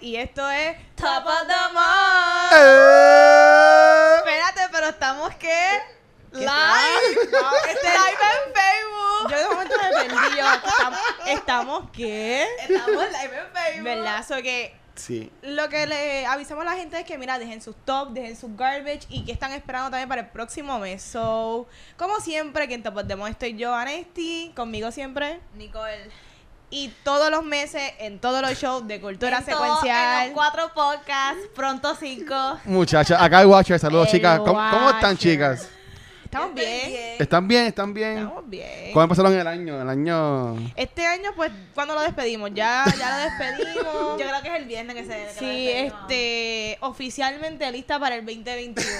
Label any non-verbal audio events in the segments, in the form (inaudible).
Y esto es Top of the Month. ¡Eh! Espérate, pero estamos qué? Live. Este live en Facebook. Yo de momento me perdí yo. Estamos, ¿Estamos qué? Estamos live en Facebook. ¿Verdad? So que Sí. lo que le avisamos a la gente es que, mira, dejen sus top, dejen sus garbage y que están esperando también para el próximo mes. So, como siempre, que en Top of the Month estoy yo, Anesti, conmigo siempre. Nicole. Y todos los meses en todos los shows de cultura En todo- secuencial. En los cuatro podcasts, pronto cinco. Muchachas, acá hay Watcher, saludos El chicas. ¿Cómo, cómo están chicas? Estamos bien. ¿Están bien? ¿Están bien? Estamos bien. ¿Cómo empezaron el año? El año... Este año, pues, ¿cuándo lo despedimos? Ya, ya lo despedimos. (laughs) Yo creo que es el viernes que se. Sí, este, oficialmente lista para el 2021.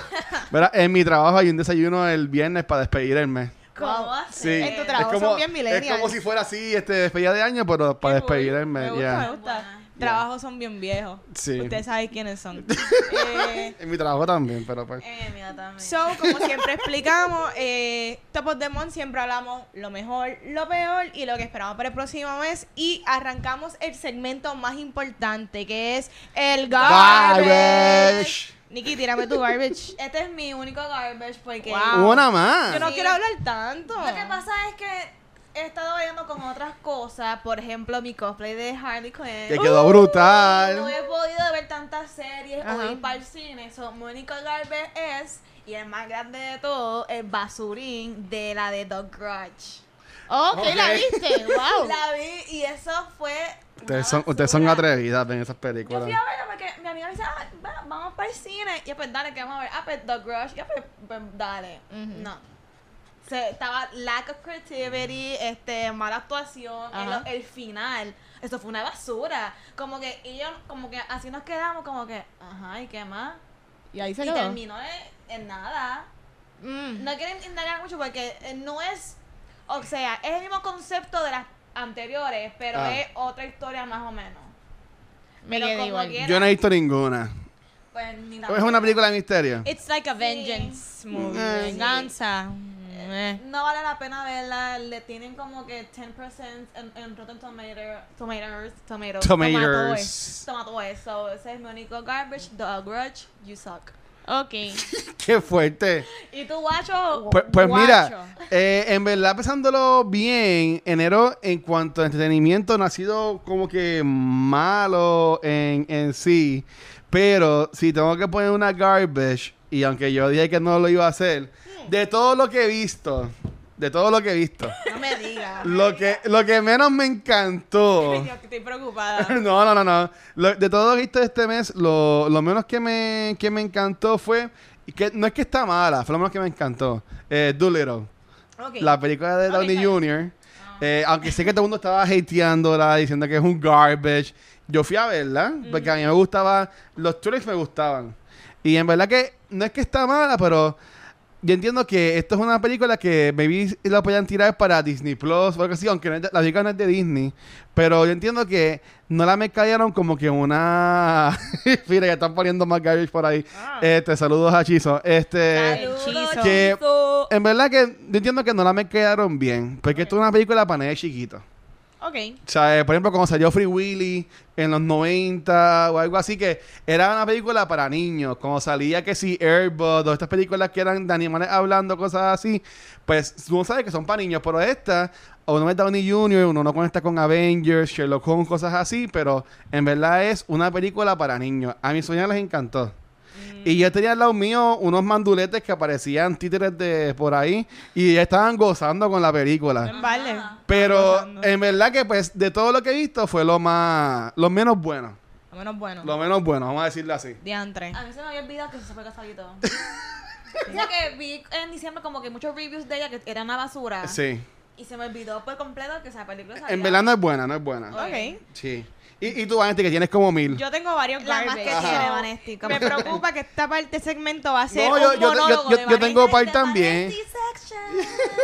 (laughs) Mira, en mi trabajo hay un desayuno el viernes para despedir el mes. ¿Cómo Sí. En tu trabajo son bien es millennials. como si fuera así, este, despedida de año, pero para Qué despedir cool. el mes. Me gusta, ya. me gusta. Buena. Trabajos son bien viejos. Sí. Ustedes saben quiénes son. (laughs) eh, En mi trabajo también, pero pues... Eh, mira, también. so, como siempre explicamos, eh, Top of the Month siempre hablamos lo mejor, lo peor y lo que esperamos para el próximo mes. Y arrancamos el segmento más importante, que es el garbage. Garbage. Nikki, tírame tu garbage. (laughs) Este es mi único garbage porque. Wow. Una más. Yo no Sí. quiero hablar tanto. Lo que pasa es que he estado viendo con otras cosas. Por ejemplo, mi cosplay de Harley Quinn. Que quedó No brutal. he podido ver tantas series Ajá. o ir para el cine. So, mi único garbage es, y el más grande de todo, el basurín de la de The Grudge. Ok, la Ok. viste. (laughs) Wow. La vi y eso fue. Ustedes son, ustedes son basura. atrevidas en esas Yo películas. fui a verla porque mi amiga me dice, ah, va- vamos para el cine. Y yo, pues dale, que vamos a ver. Ah, pues The Grudge. Y yo, pues, pues, dale. No. Se, estaba lack of creativity, este, mala actuación, el, final. Eso fue una basura. Como que ellos, como que así nos quedamos, como que, ajá, ¿y qué más? Y ahí se Y quedó. terminó en, en nada. Mm. No quieren indagar mucho porque eh, no es, o sea, es el mismo concepto de las anteriores, pero Ah. es otra historia más o menos. Me Pero quedé igual. quiera, Yo no he visto ninguna. pues, ni ¿Es una película de misterio? It's like a vengeance movie. Eh. Venganza. Eh. No vale la pena verla, le tienen como que 10% en, en Rotten Tomato, Tomatoes, Tomatoes, Tomatoes. Tomatoes, so ese es mi único garbage, The Grudge, you suck. Ok. (laughs) Qué fuerte. ¿Y tú, guacho? Pues, pues Guacho. mira, eh, en verdad pensándolo bien, enero en cuanto a entretenimiento no ha sido como que malo en, en sí, pero si tengo que poner una garbage, y aunque yo dije que no lo iba a hacer, de todo lo que he visto, de todo lo que he visto, No me digas. lo que, lo que menos me encantó... Ay, Dios, que estoy preocupada. (laughs) no, no, no, no. Lo- de todo lo que he visto este mes, lo, lo menos que me, que me encantó fue. Que no es que está mala, fue lo menos que me encantó. Eh, Doolittle. La película de Downey bien. Jr. Eh, aunque sé que todo el mundo estaba hateándola, diciendo que es un garbage. Yo fui a verla, porque a mí me gustaba. Los trailers me gustaban. Y en verdad que no es que está mala, pero. Yo entiendo que esto es una película que maybe la podían tirar para Disney Plus o algo así, aunque no es de- la película no es de Disney. Pero yo entiendo que no la mercadearon como que una. (laughs) Mira, ya están poniendo más garbage por ahí. Ah. Este, saludos a Chizo. Este. Saludos, que- Chizo. En verdad que yo entiendo que no la me quedaron bien. Porque esto es una película para nenes chiquitos. Ok. O sea, eh, por ejemplo, cuando salió Free Willy en los 90 o algo así, que era una película para niños. Como salía que si Airbud o estas películas que eran de animales hablando, cosas así, pues uno sabe que son para niños. Pero esta, uno es Downey Jr., uno no conecta con Avengers, Sherlock Holmes, cosas así, pero en verdad es una película para niños. A mis sueños les encantó. Y yo tenía al lado mío unos manduletes que aparecían títeres de por ahí y estaban gozando con la película. Vale. Pero en verdad que pues de todo lo que he visto fue lo más, lo menos bueno. Lo menos bueno. Lo menos bueno, vamos a decirlo así. Diantre. A mí se me había olvidado que se fue casado y (laughs) todo. O sea que vi en diciembre como que muchos reviews de ella que era una basura. Sí. Y se me olvidó por completo que esa película salía. En verdad no es buena, no es buena. Ok. Sí. Y, y tú, Vanesti, que tienes como mil. Yo tengo varios La más que tiene, Vanesti. como- Me preocupa que esta parte de segmento va a ser No, un yo- yo- yo- monólogo yo- de yo tengo par también.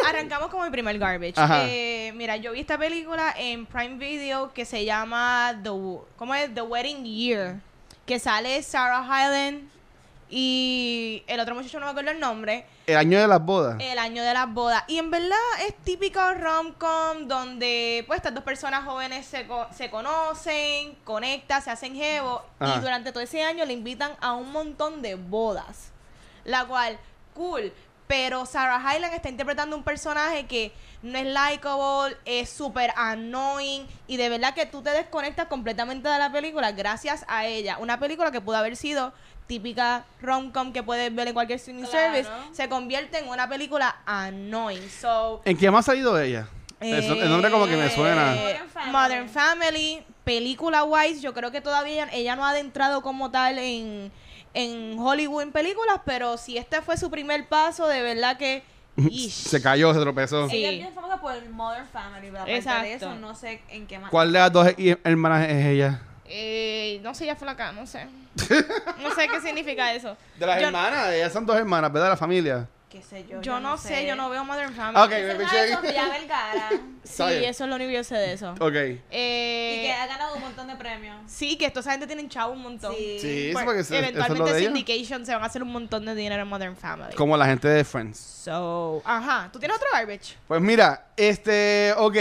Arrancamos con mi primer garbage. Ajá. Eh, mira, yo vi esta película en Prime Video que se llama The, ¿cómo es? The Wedding Year. Que sale Sarah Hyland y el otro muchacho no me acuerdo el nombre. El año de las bodas. El año de las bodas. Y en verdad es típico rom-com donde pues estas dos personas jóvenes se, co- se conocen, conectan, se hacen jevo Ajá. y durante todo ese año le invitan a un montón de bodas. La cual, cool. Pero Sarah Hyland está interpretando un personaje que no es likable, es súper annoying y de verdad que tú te desconectas completamente de la película gracias a ella. Una película que pudo haber sido típica rom-com que puedes ver en cualquier streaming Claro. service, se convierte en una película annoying. So, ¿En qué más ha ido ella? Eso- el nombre como que me suena. eh, Modern Family. Modern Family, película wise, yo creo que todavía ella, ella no ha adentrado como tal en, en Hollywood en películas, pero si este fue su primer paso, de verdad que... ish. Se cayó, se tropezó. Sí. Ella es bien famosa por el Modern Family, pero aparte de eso no sé en qué más. ¿Cuál de las dos hermanas es ella? Eh, no sé, ya flaca, no sé. (laughs) No sé qué significa eso. De las Yo- hermanas, ellas son dos hermanas, ¿verdad? De la familia. Qué sé yo. Yo no sé, yo no veo Modern Family. Ok, me es piché. Sofía Vergara. (laughs) Sí, eso es lo único que yo sé de eso. Ok. Eh, y que ha ganado un montón de premios. Sí, que esa gente tienen chavo un montón. Sí. Sí, eso Pues, porque se- eso es lo eventualmente ella. Syndication se van a hacer un montón de dinero en Modern Family. Como la gente de Friends. So, ajá, ¿tú tienes otro garbage? Pues mira, este, ok,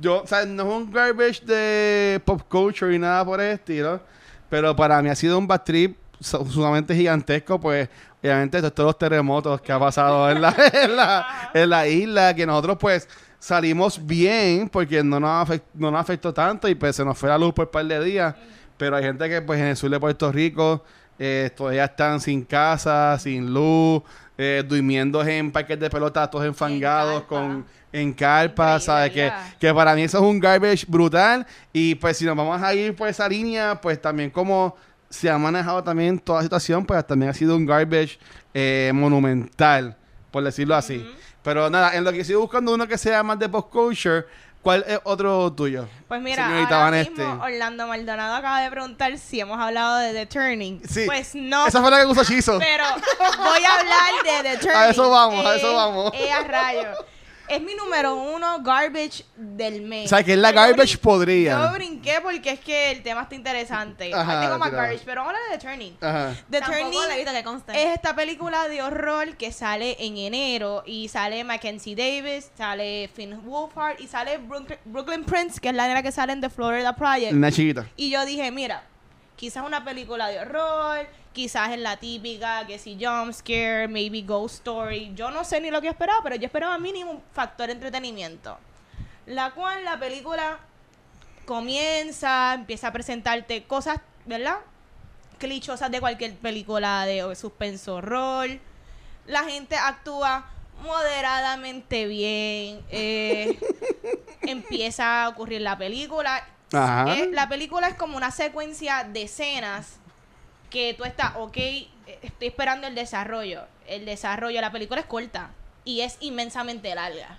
yo, o sea, no es un garbage de pop culture y nada por el estilo, pero para mí ha sido un bad trip su- sumamente gigantesco, pues, obviamente, todos los terremotos que ha pasado en la, (laughs) en la, en la isla, que nosotros, pues, salimos bien, porque no nos, afect- no nos afectó tanto y pues se nos fue la luz por un par de días, pero hay gente que, pues, en el sur de Puerto Rico, eh, todavía están sin casa, sin luz, eh, durmiendo en parques de pelota, todos enfangados, carpa. con en carpa, ¿sabes? Que, que para mí eso es un garbage brutal. Y pues si nos vamos a ir por esa línea, pues también como se ha manejado también toda la situación, pues también ha sido un garbage eh, monumental, por decirlo así. Pero nada, en lo que sigo buscando uno que sea más de post culture, ¿cuál es otro tuyo? Pues mira, ahora Vanesti. mismo Orlando Maldonado acaba de preguntar si hemos hablado de The Turning. Sí. Pues no, Esa fue la que puso Chizo. pero voy a hablar de The Turning. (laughs) A eso vamos, a eso Eh, vamos. eh, a rayo. Es mi número uno garbage del mes. O sea, que es la Pero garbage brin- podría. Yo brinqué porque es que el tema está interesante. Ajá, Ahí tengo más garbage, pero vamos a hablar de The Turning. Ajá. The Tampoco Turning es esta película de horror que sale en enero y sale Mackenzie Davis, sale Finn Wolfhard y sale Brooklyn, Brooklyn Prince, que es la nena que sale en The Florida Project. Una chiquita. Y yo dije, mira, quizás una película de horror, quizás es la típica, que si jump scare, maybe ghost story. Yo no sé ni lo que esperaba, pero yo esperaba mínimo un factor entretenimiento. La cual la película comienza, empieza a presentarte cosas, ¿verdad? Clichosas de cualquier película de suspenso horror. La gente actúa moderadamente bien. eh, (laughs) empieza a ocurrir la película. Ajá. Eh, la película es como una secuencia de escenas que tú estás, ok, estoy esperando el desarrollo. El desarrollo, la película es corta y es inmensamente larga.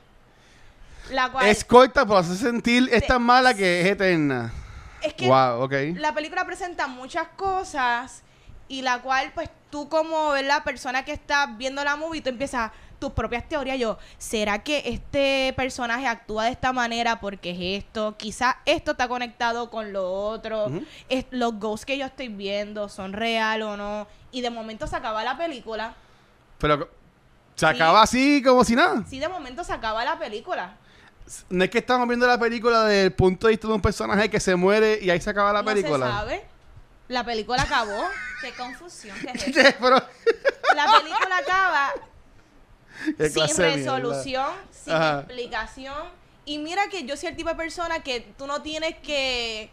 La cual Es corta, pero hace sentir es tan mala que es eterna. es que Wow, ok. la película presenta muchas cosas y la cual pues tú como la persona que está viendo la movie tú empiezas tus propias teorías yo será que este personaje actúa de esta manera porque es esto quizás esto está conectado con lo otro. Es, los ghosts que yo estoy viendo son real o no y de momento se acaba la película. Pero se acaba así como si nada. sí de momento se acaba la película. No es que estamos viendo la película desde el punto de vista de un personaje que se muere y ahí se acaba la no se película. sabe. La película acabó. Qué confusión que (laughs) es la película acaba ¿qué sin resolución, sin Ajá. explicación. Y mira que yo soy el tipo de persona que tú no tienes que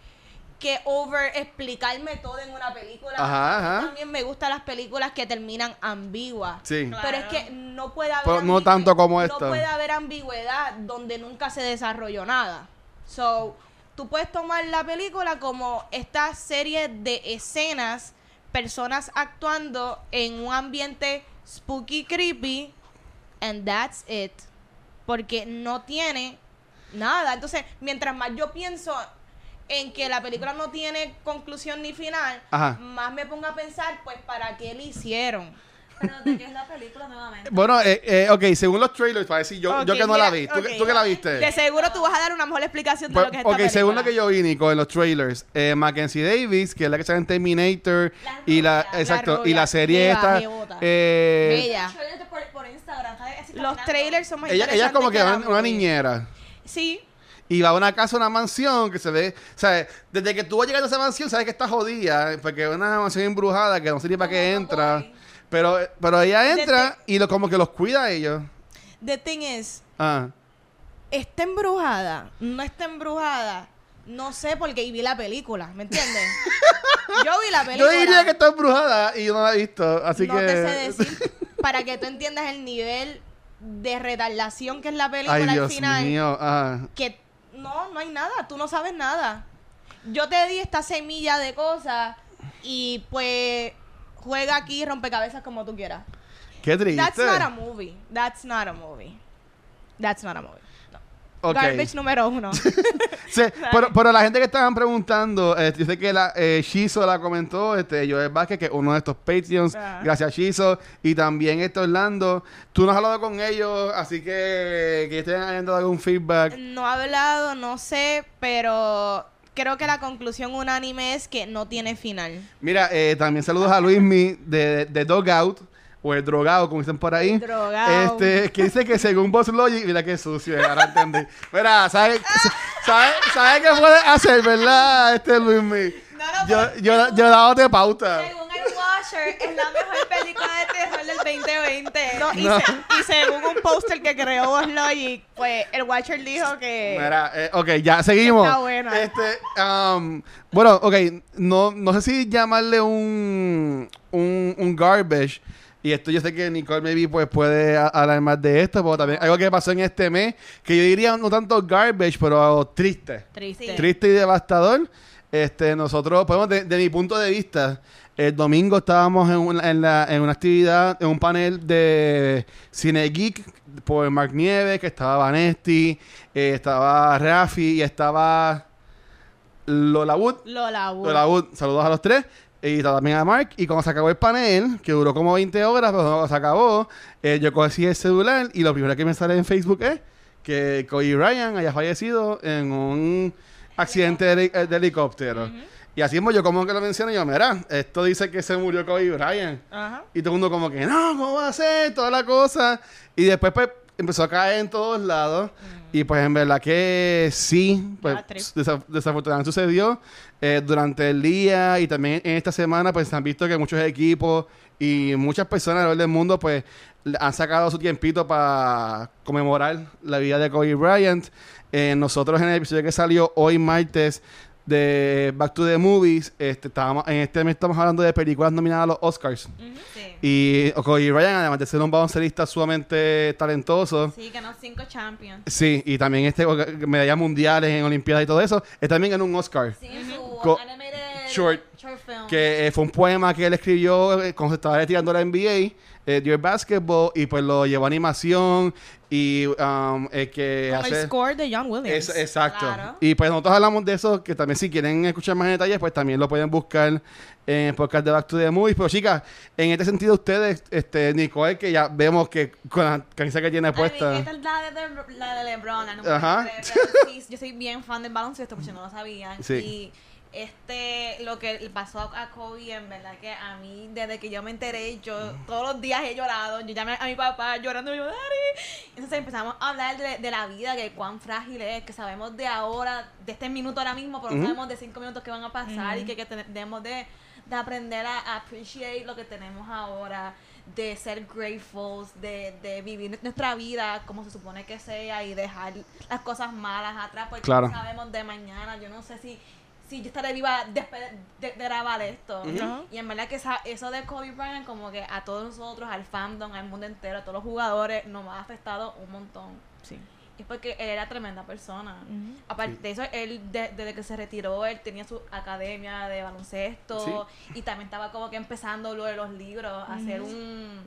que over explicarme todo en una película. Ajá, ajá. A mí También me gustan las películas que terminan ambiguas. Sí. Claro. Pero es que no puede haber Pero no tanto como No esta. puede haber ambigüedad donde nunca se desarrolló nada. So, tú puedes tomar la película como esta serie de escenas, personas actuando en un ambiente spooky, creepy, and that's it. Porque no tiene nada. Entonces, mientras más yo pienso en que la película no tiene conclusión ni final, Ajá. más me pongo a pensar, pues, ¿para qué le hicieron? Pero de qué es la película nuevamente. Bueno, eh, eh, ok, según los trailers, para decir yo, yo Ok, que no mira, la vi. ¿Tú, que- ok. tú que la viste? De seguro tú vas a dar una mejor explicación de Pues, lo que es esta ok, película. según lo que yo vi, Nico, en los trailers, eh, Mackenzie Davis, que es la que sale en Terminator, La y la, rubia. exacto, La y la rubia, serie esta, eh, Bella. Trailer por, por Instagram. está Los trailers son más Ella, ella es como que una, niñera. Sí. Y va a una casa, una mansión que se ve. O sea, desde que tú vas llegando a esa mansión, sabes que está jodida. Porque es una mansión embrujada que no sé ni para qué Como entra. Pero, pero ella entra y lo, como que los cuida a ellos. The thing is, Ah. ¿está embrujada? ¿No está embrujada? No sé porque y vi la película, ¿me entiendes? (laughs) Yo vi la Yo película. diría que está embrujada y yo no la he visto. Así no que. te sé decir para que tú entiendas el nivel de retardación que es la película Ay, al final. mío. Ah. Que no, no hay nada, tú no sabes nada. Yo te di esta semilla de cosas y pues juega aquí rompecabezas como tú quieras. Qué triste. That's not a movie. That's not a movie. That's not a movie. Garbage número uno. (laughs) Sí, (laughs) pero, pero la gente que estaban preguntando, eh, yo sé que la, eh, Shizo la comentó, este, Joel Vázquez, que es uno de estos Patreons, Ah. gracias Shizo, y también este Orlando. Tú no has hablado con ellos, así que que hayan dado algún feedback. no he hablado, no sé, pero creo que la conclusión unánime es que no tiene final. Mira, eh, también saludos a Luismi de, de Dog Out, o el drogado, como dicen por ahí. Drogado. Este, que dice que según Boss Logic, mira qué sucio, ahora entendí. Mira, ¿sabes sabe, sabe qué puede hacer, verdad, este Luismi? No, no, Yo, pero- yo, yo dándote pauta. Según el Washer, es la mejor película de terror del 2020. No, y, No. se- y según un póster que creó Boss Logic, pues el Watcher dijo que... Mira, eh, ok, ya seguimos. Está buena. Este, um, bueno, ok, no, no sé si llamarle un, un, un garbage. Y esto yo sé que Nicole maybe pues puede hablar más de esto, pero también algo que pasó en este mes, que yo diría no tanto garbage, pero triste. Triste. Sí. Triste y devastador. Este, nosotros, podemos, de, de mi punto de vista, el domingo estábamos en una, en, la- en una actividad, en un panel de Cine Geek por Mark Nieves, que estaba Vanesti, eh, estaba Rafi y estaba Lola Wood. Lola Wood. Lola Wood, saludos a los tres. Y también a Mark. Y cuando se acabó el panel, que duró como 20 horas, pero cuando se acabó, eh, yo cogí el celular y lo primero que me sale en Facebook es que Kobe Ryan haya fallecido en un accidente de, heli- de helicóptero. Y así mismo yo como que lo menciono y yo, mira, esto dice que se murió Kobe Bryant. Ajá. Y todo el mundo como que, no, ¿cómo va a ser? Toda la cosa. Y después pues empezó a caer en todos lados. Y pues en verdad que sí, pues Ah, triste. desa- desafortunadamente sucedió eh, durante el día y también en esta semana pues se han visto que muchos equipos y muchas personas alrededor del mundo pues han sacado su tiempito para conmemorar la vida de Kobe Bryant. Eh, nosotros en el episodio que salió hoy martes de Back to the Movies, este, estábamos, en este mes estamos hablando de películas nominadas a los Oscars. Sí. Y Bryant, además de ser un baloncelista sumamente talentoso, Sí, ganó cinco champions. sí, y también este medallas mundiales en Olimpiadas y todo eso, es también en un Oscar. Sí, su Co- animated short. short film. Que eh, fue un poema que él escribió eh, cuando se estaba retirando la NBA, eh, Dear Basketball, y pues lo llevó a animación y um, eh, que Con el score de John Williams. Es- exacto. Claro. Y pues nosotros hablamos de eso, que también si quieren escuchar más detalles, pues también lo pueden buscar en el podcast de Back to the Movies. Pero chicas, en este sentido ustedes, este, Nicole, que ya vemos que con la camisa que tiene puesta... esta es la de, de- la de LeBron. la número Ajá. sí, yo soy bien fan del baloncesto, porque no lo sabían. Sí. Y este, lo que le pasó a Kobe, en verdad que a mí, desde que yo me enteré, yo todos los días he llorado. Yo llamé a mi papá llorando, yo. Entonces empezamos a hablar de, de la vida, que cuán frágil es, que sabemos de ahora, de este minuto ahora mismo, pero no sabemos de cinco minutos que van a pasar y que, que tenemos de, de aprender a, a appreciate lo que tenemos ahora de ser grateful, de, de vivir nuestra vida como se supone que sea y dejar las cosas malas atrás porque Claro. no sabemos de mañana. Yo no sé si, si yo estaré viva después de, de grabar esto. Y en verdad que esa- eso de Kobe Bryant como que a todos nosotros, al fandom, al mundo entero, a todos los jugadores, nos ha afectado un montón. Sí. Y es porque él era tremenda persona. Aparte de eso, él de- desde que se retiró, él tenía su academia de baloncesto y también estaba como que empezando lo de los libros, a hacer un...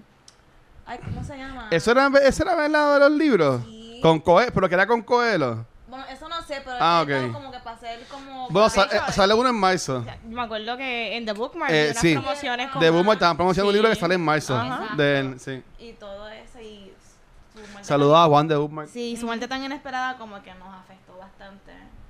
Ay, ¿cómo se llama? ¿Eso era, ¿Eso era verdad de los libros? Sí. Con Coelho, pero que era con Coelho. Bueno, eso no sé, pero Ah, como que para hacer como... Bueno, para- sa- eh, sale uno en marzo. O sea, me acuerdo que en The Bookmark Eh, unas sí. promociones con... De Boomer estaban promocionando un libro que sale en marzo. Ajá. De él, sí. Y todo eso y... su muerte Saludos a Juan de Bookmark. Sí, su muerte tan inesperada como que nos bastante.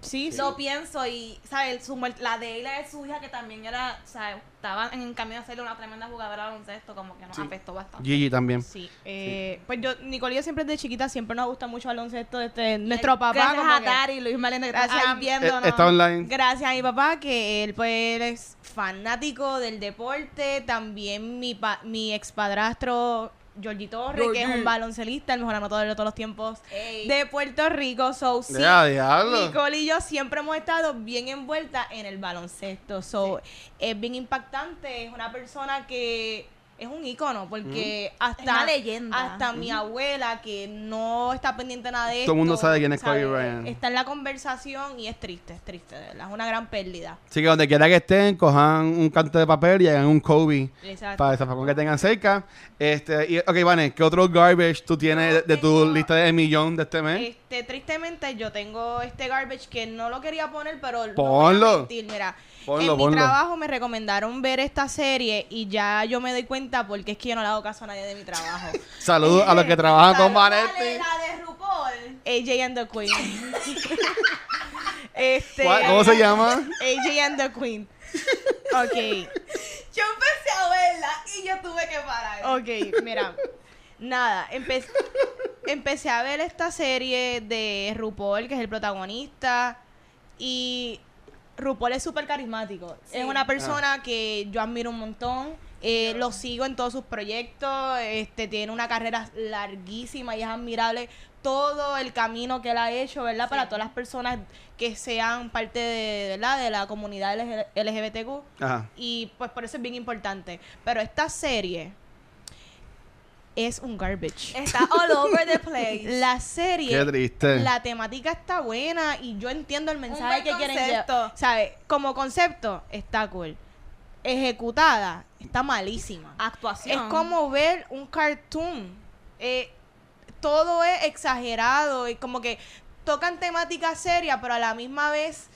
Sí, sí. Lo pienso y, ¿sabes? Su la de él y la de su hija, que también era, ¿sabes? Estaba en camino a ser una tremenda jugadora de baloncesto, como que nos Sí. afectó bastante. Gigi también. Sí, eh, pues yo, yo siempre desde chiquita siempre nos gusta mucho el baloncesto. Este, nuestro papá, Gracias como a Luis está Gracias a- ahí viéndonos. Eh, está online. gracias a mi papá, que él pues él es fanático del deporte. También mi, pa- mi ex padrastro, Georgie Torres, que es Georgie. un baloncelista, el mejor anotador de todos los tiempos Ey. de Puerto Rico. So, sí, diablo. Nicole y yo siempre hemos estado bien envueltas en el baloncesto. So, es bien impactante. Es una persona que es un ícono porque hasta, Es una leyenda. hasta mi abuela que no está pendiente de nada de esto. Todo el mundo sabe quién es sabe, Kobe Bryant. Está en la conversación y es triste, es triste, de verdad. Es una gran pérdida. Así que donde quiera que estén, cojan un canto de papel y hagan un Kobe Exacto. para zafacón que tengan cerca. Este, y, ok, Vane, ¿qué otro garbage tú tienes de, de tu tengo- lista de millón de este mes? Este, tristemente yo tengo este garbage que no lo quería poner, pero no voy a Ponlo. mentir, mira, Ponlo, en ponlo. mi trabajo me recomendaron ver esta serie y ya yo me doy cuenta porque es que yo no le hago caso a nadie de mi trabajo. (laughs) Saludos a los que trabajan con ¿Cuál Vanetti. es La de RuPaul. AJ and the Queen. (laughs) este, ¿Cuál- ¿Cómo se (laughs) llama? AJ and the Queen. Ok. Yo empecé a verla y yo tuve que parar. Ok, mira. Nada, empe- empecé a ver esta serie de RuPaul, que es el protagonista. Y RuPaul es súper carismático. Sí. Es una persona que yo admiro un montón. Eh, lo sigo en todos sus proyectos. Este tiene una carrera larguísima y es admirable todo el camino que él ha hecho, ¿verdad? Para todas las personas que sean parte de, ¿verdad? de la comunidad LGBTQ. Ajá. Y pues por eso es bien importante. Pero esta serie es un garbage. Está all over the (laughs) place. La serie, Qué triste. la temática está buena y yo entiendo el mensaje buen que quieren concepto. llevar. ¿Sabes? Como concepto, está cool. Ejecutada, está malísima. Actuación. Es como ver un cartoon. Eh, todo es exagerado y como que tocan temática seria, pero a la misma vez.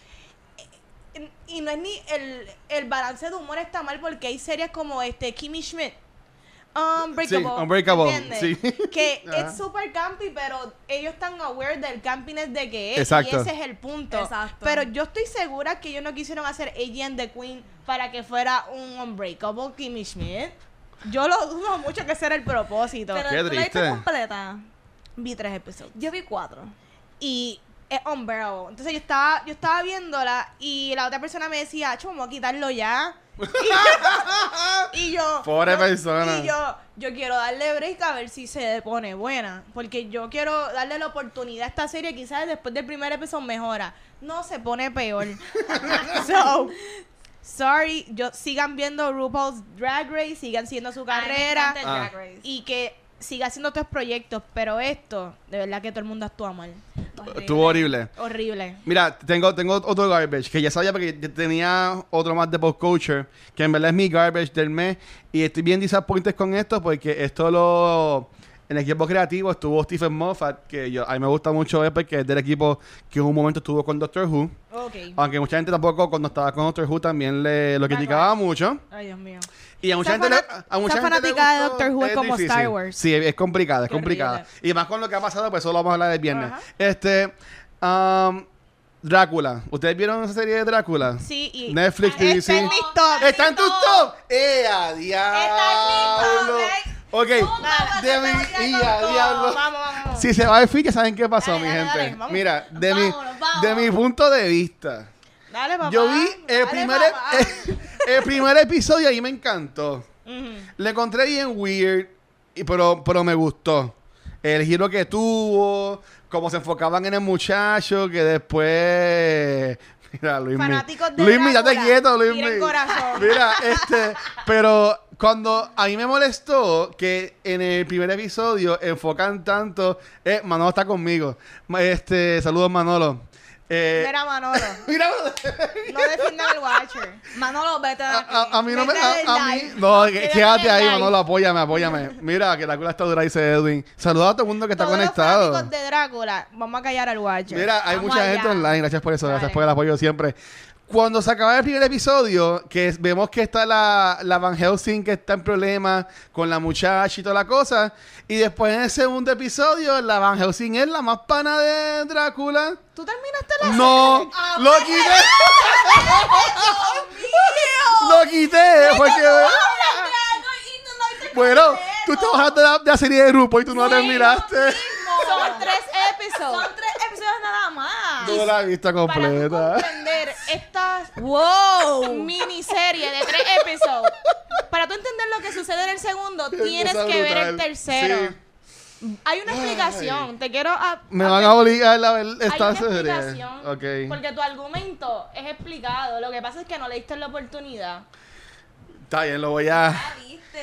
eh, Y no es ni el, el balance de humor está mal porque hay series como este Kimmy Schmidt. Unbreakable. Sí, Unbreakable, ¿entiendes? sí. (laughs) Que (laughs) es super campy, pero ellos están aware del campiness de que es. Exacto. Y ese es el punto. Exacto. Pero yo estoy segura que ellos no quisieron hacer AJ and the Queen para que fuera un Unbreakable Kimmy Schmidt. Yo lo dudo mucho que ese era el propósito. Pero Qué tú la viste completa. Vi tres episodios. Yo vi cuatro. Y es unbearable. Entonces yo estaba, yo estaba viéndola y la otra persona me decía, "Cho, vamos a quitarlo ya. (laughs) y yo. Pobre yo- persona. Y yo, yo quiero darle break a ver si se pone buena. Porque yo quiero darle la oportunidad a esta serie. Quizás después del primer episodio mejora. No, se pone peor. (laughs) so, sorry. Yo, sigan viendo RuPaul's Drag Race. Sigan siguiendo su me carrera. el Ah. Drag Race. Y que siga haciendo estos proyectos. Pero esto, de verdad que todo el mundo actúa mal. Estuvo horrible. Horrible. Mira, tengo, tengo otro garbage que ya sabía porque tenía otro más de post culture, que en verdad es mi garbage del mes. Y estoy bien disappointed con esto porque esto lo. En el equipo creativo estuvo Stephen Moffat, que yo, a mí me gusta mucho porque es del equipo que en un momento estuvo con Doctor Who. Aunque mucha gente tampoco, cuando estaba con Doctor Who, también le, lo criticaba mucho. Ay, Dios mío. Y a mucha Esa gente, le- a mucha esa gente le fanaticada de. Doctor Who es como Star Wars. Sí, es complicada, es Qué complicada. horrible. Y más con lo que ha pasado, pues eso lo vamos a hablar el viernes. Este, um, Drácula. ¿Ustedes vieron esa serie de Drácula? Sí, y Netflix, está DC. en mis top. ¿Está en tu top? ¡Eh, a diablo! Ok, Nada, de mi... ¡Y a diablo! Vamos, vamos. Si se va el feed, ya saben qué pasó, Dale, mi dale, gente. dale, vamos. Mira, de mi, Vámonos, de mi punto de vista... Dale, papá. Yo vi el Dale, primer, papá. (laughs) el primer episodio y me encantó. Ujú. Le encontré bien weird, y- pero, pero me gustó. El giro que tuvo, cómo se enfocaban en el muchacho, que después... Mira, Luis Fanáticos de Luis ya te Drácula, quieto, Luis tiren corazón. Mira, este... Pero cuando a mí me molestó que en el primer episodio enfocan tanto... Eh, Manolo está conmigo. Este, saludos Manolo. Eh, Mira, Manolo. (laughs) mira, No defiendan al Watcher. Manolo, vete a, a- a mí no me. Vete A, a mí. No, que- Quédate ahí, live. Manolo. Apóyame, apóyame. Mira, que la está dura, dice Edwin. Saluda a todo el mundo que está Todos los conectado. fanáticos de Drácula, vamos a callar al Watcher. Mira, hay Vamos mucha allá. gente online. Gracias por eso. Gracias por el apoyo siempre. Cuando se acaba el primer episodio, que vemos que está la, la Van Helsing que está en problemas con la muchacha y toda la cosa, y después en el segundo episodio, la Van Helsing es la más pana de Drácula. ¿Tú terminaste la No, lo quité. lo quité porque... Bueno, tú estabas hablando de la, de la serie de grupo y tú no la terminaste. Son tres episodios. Son tres episodios nada más. Tú no la has visto Para tú completa. comprender estas ¡Wow! miniserie de tres episodios, para tú entender lo que sucede en el segundo, tienes que ver el tercero. Sí. Hay una explicación. Te quiero. a- Me a- van a obligar a ver Hay esta una serie. explicación. Porque tu argumento es explicado. Lo que pasa es que no le diste la oportunidad. Está bien, lo voy a.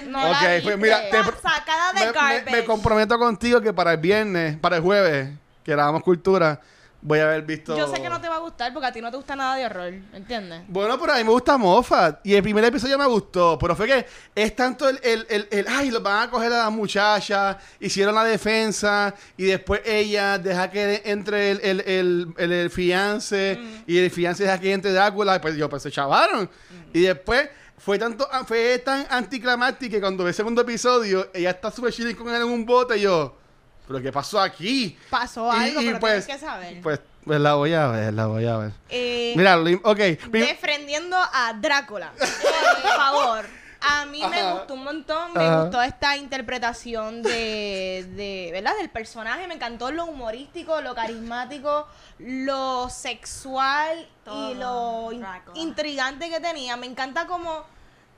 No Ok, la pues viste. mira, te- Sacada de Me, me- garbage. me comprometo contigo que para el viernes, para el jueves, que grabamos cultura, voy a haber visto. Yo sé que no te va a gustar porque a ti no te gusta nada de horror. ¿Entiendes? Bueno, pero a mí me gusta Moffat. Y el primer episodio me gustó. Pero fue que es tanto el, el, el, el, ay, los van a coger a la muchacha. Hicieron la defensa. Y después ella deja que entre el, el, el, el, el fiance. Y el fiance deja que entre Drácula. Y pues yo, pues se chavaron. Y después fue tanto, fue tan anticlimático que cuando ve el segundo episodio, ella está súper chilling con él en un bote. Y yo, ¿pero qué pasó aquí? Pasó algo, y pero pues, tienes que saber. Pues, pues la voy a ver, la voy a ver. Eh, Mira, ok. defendiendo a Drácula. Por favor. A mí me gustó un montón, me Ajá. gustó esta interpretación de, de, ¿verdad? Del personaje, me encantó lo humorístico, lo carismático, lo sexual y lo in- intrigante que tenía. Me encanta como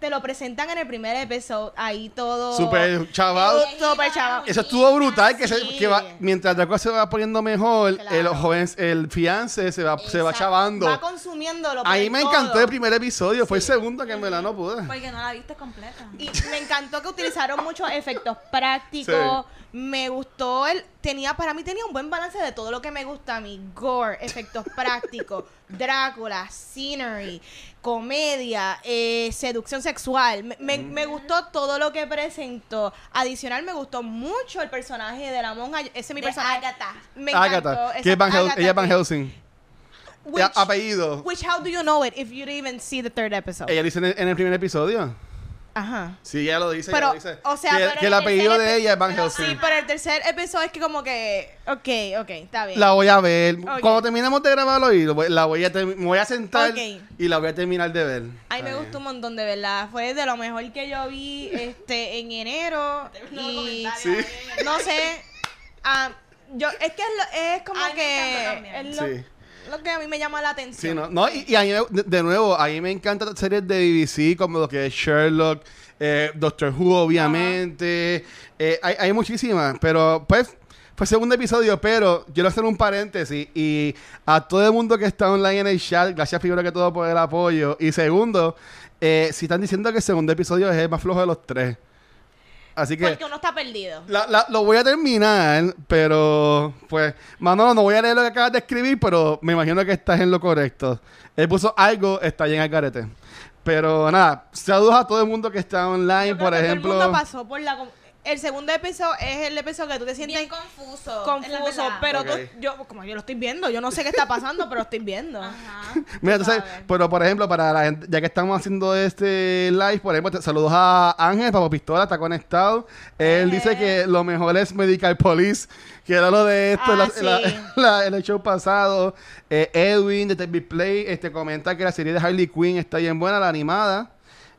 te lo presentan en el primer episodio, ahí todo... Súper chaval. Súper chaval. Eso estuvo brutal, que, se, que va, mientras la cosa se va poniendo mejor, Claro. el joven, el fiance se va, se va chavando. Va consumiéndolo. Ahí por me todo. encantó el primer episodio, fue el segundo que en verdad no pude. Porque no la viste completa. Y me encantó que utilizaron muchos efectos prácticos. Me gustó el. Tenía, para mí tenía un buen balance de todo lo que me gusta a mí. Gore, efectos (laughs) prácticos, Drácula, scenery, comedia, eh, seducción sexual. Me, me- me gustó todo lo que presentó. Adicional, me gustó mucho el personaje de la monja. Ese es mi De personaje. Agatha. Me encantó. Agatha, Esa- que es Van, Hel- Agatha ella es Van Helsing. which- apellido. Which, how do you know it if you didn't even see the third episode? Ella dice en el, en el primer episodio. Ajá. Sí, ella lo dice. Pero, ella lo dice. o sea, que, pero que en el el apellido de ella es Van Sí, Helsing. pero el tercer episodio es que como que, ok, ok, está bien. La voy a ver. Cuando terminemos de grabarlo, y la voy a me voy a sentar y la voy a terminar de ver. Ay, me gustó un montón, de verdad. Fue de lo mejor que yo vi este en enero. (laughs) y Sí. no sé, ah, yo es que es, lo- es como Ay, me que encantó también. es lo, Sí. Lo que a mí me llama la atención. Sí, no, no y, y a mí, de, de nuevo, a mí me encantan series de BBC como lo que es Sherlock, eh, Doctor Who, obviamente. Eh, hay, hay muchísimas, pero pues fue segundo episodio, pero quiero hacer un paréntesis y a todo el mundo que está online en el chat, gracias primero que todo por el apoyo. Y segundo, eh, si están diciendo que el segundo episodio es el más flojo de los tres. Así que... Porque uno está perdido. La- la- lo voy a terminar, pero pues, Manolo, no voy a leer lo que acabas de escribir, pero me imagino que estás en lo correcto. Él puso algo, está ahí en el carete. Pero nada, saludos a todo el mundo que está online, Yo creo por que ejemplo. Todo el mundo pasó por la... El segundo episodio es el episodio que tú te sientes Bien confuso. confuso, pero tú- yo, como yo lo estoy viendo, yo no sé qué está pasando, pero lo estoy viendo. Ajá. (laughs) Mira, entonces, pero por ejemplo, para la gente, ya que estamos haciendo este live, por ejemplo, te- saludos a Ángel, Papo Pistola, está conectado. Él Eh. dice que lo mejor es Medical Police, que era lo de esto, Ah, la- sí. la- (laughs) la- en el show pasado. Eh, Edwin de TV Play este, comenta que la serie de Harley Quinn está bien buena, la animada.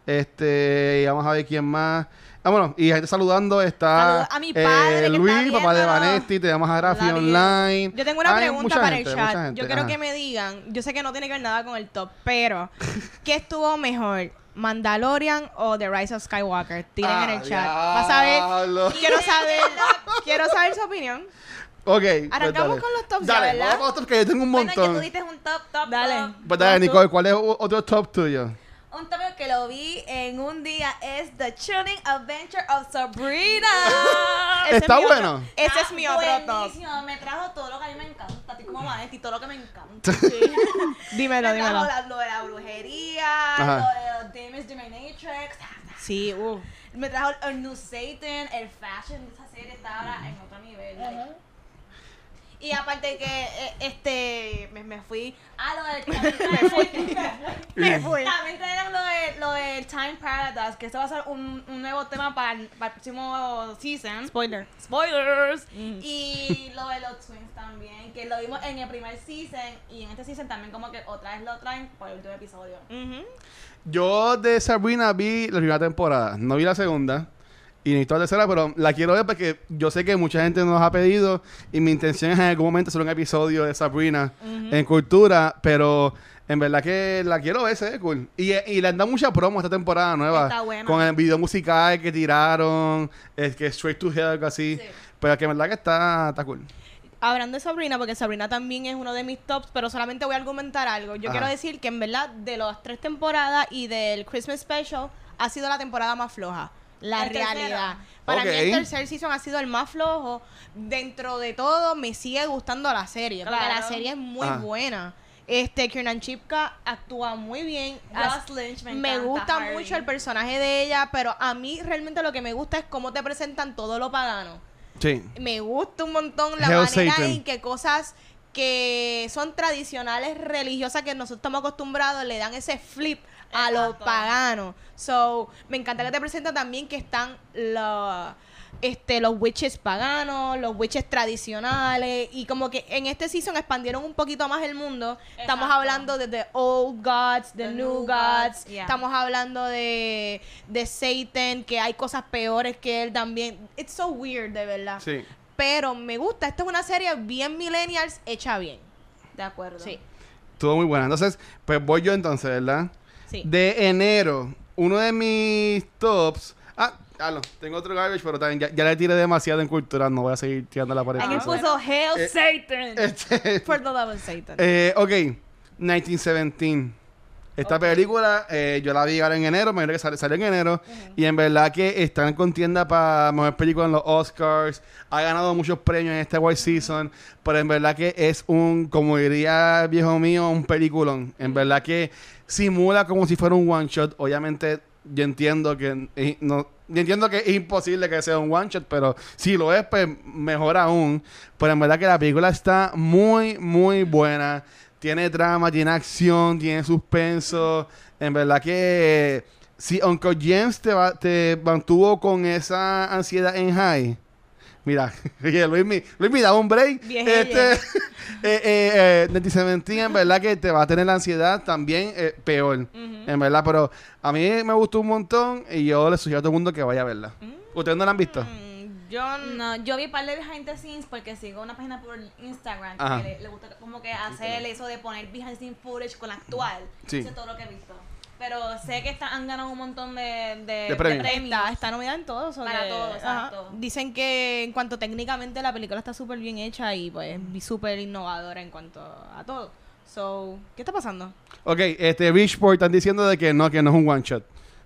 Este, y vamos a ver quién más. Ah, bueno, y gente saludando está Saludos a mi padre que Luis, está papá de. Vanetti, te llamas a Rafi. Online. Yo tengo una Hay pregunta mucha para gente, el mucha chat. gente, Yo quiero ajá. que me digan, yo sé que no tiene que ver nada con el top, pero (laughs) ¿qué estuvo mejor? ¿Mandalorian o The Rise of Skywalker? Tiren en el chat. Vas a ver. Ah. Quiero saber, (laughs) quiero saber su opinión. Ok. pues Arrancamos con los tops ya, Dale, ¿verdad? vamos los tops que yo tengo un Bueno, montón. que tú diste un top, top, Dale. top. Pues dale, Nicole, ¿cuál es o- otro top tuyo? Un top que lo vi en un día es The Chilling Adventure of Sabrina. (laughs) Ese Está es bueno. otro- ese es mi otro top. Buenísimo, me trajo todo lo que a mí me encanta, así como Vanetti, todo lo que me encanta. (laughs) (laughs) Dímelo, me trajo dímelo. la- lo de la brujería, Ajá. lo de los Demons Dominatrix. Sí, uh. Me trajo el New Satan, el fashion de esa serie está ahora en otro nivel. like. Y aparte que eh, este me, me fui a lo del me fui. Me (laughs) fui. También trajeron lo de lo del Time Paradise, que esto va a ser un, un nuevo tema para, el- para el próximo season. Spoiler. Spoilers. Mm. Y lo de los twins también, que lo vimos en el primer season y en este season también como que otra vez lo traen por el último episodio. Ujú. Yo de Sabrina vi la primera temporada, no vi la segunda. Y necesito la tercera, pero la quiero ver porque yo sé que mucha gente nos ha pedido y mi intención es en algún momento hacer un episodio de Sabrina en cultura, pero en verdad que la quiero ver, se ve cool. Y, y le han dado mucha promo esta temporada nueva. Está buena. Con el video musical que tiraron, es que Straight to Hell, algo así. Sí. Pero que en verdad que está, está cool. Hablando de Sabrina, porque Sabrina también es uno de mis tops, pero solamente voy a argumentar algo. Yo Ajá. quiero decir que en verdad de las tres temporadas y del Christmas Special ha sido la temporada más floja. La ¿El tercero? realidad. Para mí el tercer season ha sido el más flojo. Dentro de todo me sigue gustando la serie, porque Claro. la serie es muy Ajá. buena. Este, Kiernan Chipka actúa muy bien. As- Lynch me, gusta mucho el personaje de ella, pero a mí realmente lo que me gusta es cómo te presentan todo lo pagano Sí. me gusta un montón la Hell manera Satan. en que cosas que son tradicionales religiosas que nosotros estamos acostumbrados le dan ese flip a lo Exacto. pagano. So, me encanta que te presenta también que están los este los witches paganos, los witches tradicionales y como que en este season expandieron un poquito más el mundo. Estamos hablando de the old gods, the, The new new gods, gods, yeah. estamos hablando de de Satan, que hay cosas peores que él también. It's so weird, de verdad. Sí. Pero me gusta. Esta es una serie bien millennials hecha bien. De acuerdo. Sí. Estuvo muy buena. Entonces, pues voy yo entonces, ¿verdad? Sí. De enero, uno de mis tops. Ah, ah, no, tengo otro garbage, pero también ya, ya le tiré demasiado en cultura. No voy a seguir tirando la pared. Alguien Ah, puso Hail Eh, Satan. Este, For the love of Satan. eh, ok, 1917. Esta película eh, yo la vi ahora en enero, me que sale- salió en enero. Y en verdad que está en contienda para mejor película en los Oscars. Ha ganado muchos premios en este Award Season. Pero en verdad que es un, como diría el viejo mío, un peliculón. En verdad que simula como si fuera un one shot. Obviamente, yo entiendo que eh, no. Yo entiendo que es imposible que sea un one shot, pero si lo es, pues mejor aún. Pero en verdad que la película está muy, muy buena. Tiene drama, tiene acción, tiene suspenso. En verdad que si Uncle James te, va- te mantuvo con esa ansiedad en high. Mira, (laughs) Luis, mi, Luis, mi, da un break. Viejeye. Este, (laughs) eh, eh, eh, 1917, en verdad que te va a tener la ansiedad también eh, peor. En verdad, pero a mí me gustó un montón y yo le sugiero a todo el mundo que vaya a verla. ¿Ustedes no la han visto? Yo No, yo vi un par de behind the scenes porque sigo una página por Instagram Ajá. que le, le gusta como que hacer eso de poner behind the scenes footage con la actual. Sí. Eso es todo lo que he visto. Pero sé que está- han ganado un montón de, de, De premios. está, está nominada en todo. so Para que- todo, ajá. exacto. Dicen que en cuanto técnicamente la película está súper bien hecha y pues súper innovadora en cuanto a todo. So, ¿qué está pasando? Ok, este Richport están diciendo de que no, que no es un one shot.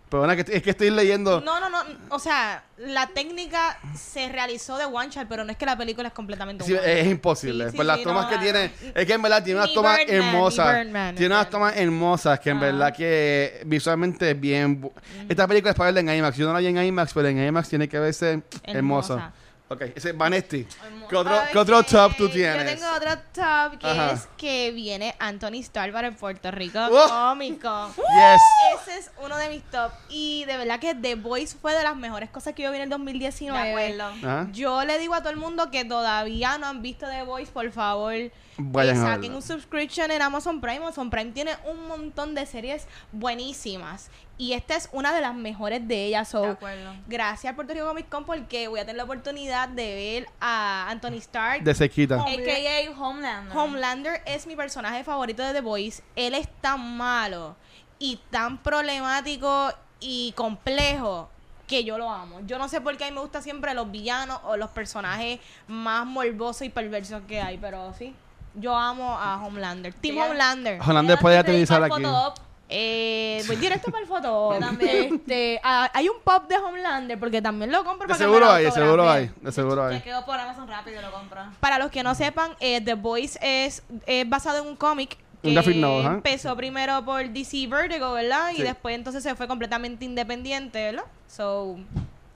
Que es que estoy leyendo. No, no, no. O sea, la técnica se realizó de one shot, pero no es que la película es completamente Sí, es imposible. Sí, sí, por las tomas no, que no. tiene. Es que en verdad tiene unas tomas Birdman, hermosas. Tiene unas tomas hermosas que en verdad que visualmente es bien. bu- Esta película es para verla en IMAX. Yo no la vi en IMAX, pero en IMAX tiene que verse. Hermosa. Ok, ese es Vanesti. ¿Qué otro, Ok, ¿qué otro top tú tienes? Yo tengo otro top que Ajá. es que viene Anthony Starr para el Puerto Rico Oh. cómico. (laughs) Yes. Ese es uno de mis top. Y de verdad que The Voice fue de las mejores cosas que yo vi en el 2019. De acuerdo. Ajá. Yo le digo a todo el mundo que todavía no han visto The Voice, por favor, Vayan a saquen un subscription en Amazon Prime. Amazon Prime tiene un montón de series buenísimas. Y esta es una de las mejores de ellas. So, De acuerdo. gracias a Puerto Rico Comic Con porque voy a tener la oportunidad de ver a Anthony Stark. De cerquita. Oh. AKA Homelander. Homelander es mi personaje favorito de The Voice. Él es tan malo y tan problemático y complejo que yo lo amo. Yo no sé por qué a mí me gustan siempre los villanos o los personajes más morbosos y perversos que hay, pero sí. Yo amo a Homelander. Team Homelander. Holanda Ya puede aterrizar aquí. Eh, voy directo para el foto. Yo (laughs) también. Este, ah, hay un pop de Homelander porque también lo compro De para seguro hay, de seguro hay. De seguro hay. Chequeo por Amazon rápido y lo compro. Para los que no sepan, eh, The Voice es, es basado en un cómic Un que graphic novel, empezó primero por DC Vertigo, ¿verdad? Sí. Y después entonces se fue completamente independiente, ¿verdad? So,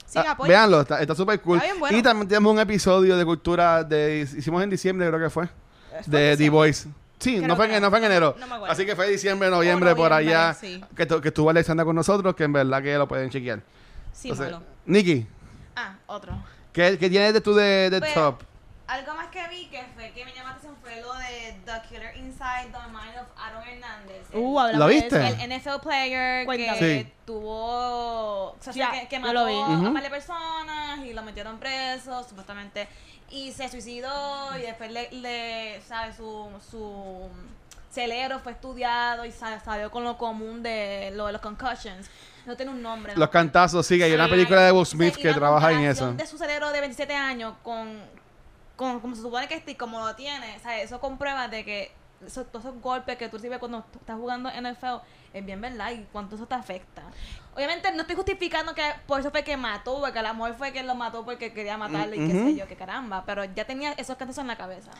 Sí, Ah, apoyo. véanlo, está súper cool. Está bien bueno. Y también tenemos un episodio de cultura de hicimos en diciembre, creo que ¿Fue de The? Voice. Sí, Creo no fue, en, no. no fue en enero. No me acuerdo. Así que fue diciembre, noviembre, por noviembre, allá. sí. Que, tu- que estuvo Alexandra con nosotros, que en verdad que lo pueden chequear. Sí, Entonces, malo. Nikki, Ah, otro. ¿qué, qué tienes de tú de, de Pues, top? Algo más que vi que fue que me llamó la atención fue lo de The Killer Inside the Mind of Aaron Hernández. El- Uh, hablamos ¿Lo de viste? eso. el NFL player Cuéntame. que Sí. tuvo o sea, que, que mató lo vi. a Ujú. varias personas y lo metieron preso supuestamente y se suicidó y después le, le sabe su su cerebro fue estudiado y sa- salió con lo común de lo de los concussions no tiene un nombre ¿no? Los cantazos, sí, que hay una película de Will Smith que trabaja en eso. de su cerebro de 27 años con, con como se supone que esté, como lo tiene, o sea, eso comprueba de que eso- todos esos golpes que tú recibes cuando estás jugando en el feo es bien verdad y cuánto eso te afecta. Obviamente no estoy justificando que por eso fue que mató, porque el amor fue que lo mató porque quería matarlo y qué sé yo, que caramba, pero ya tenía esos cantazos en la cabeza.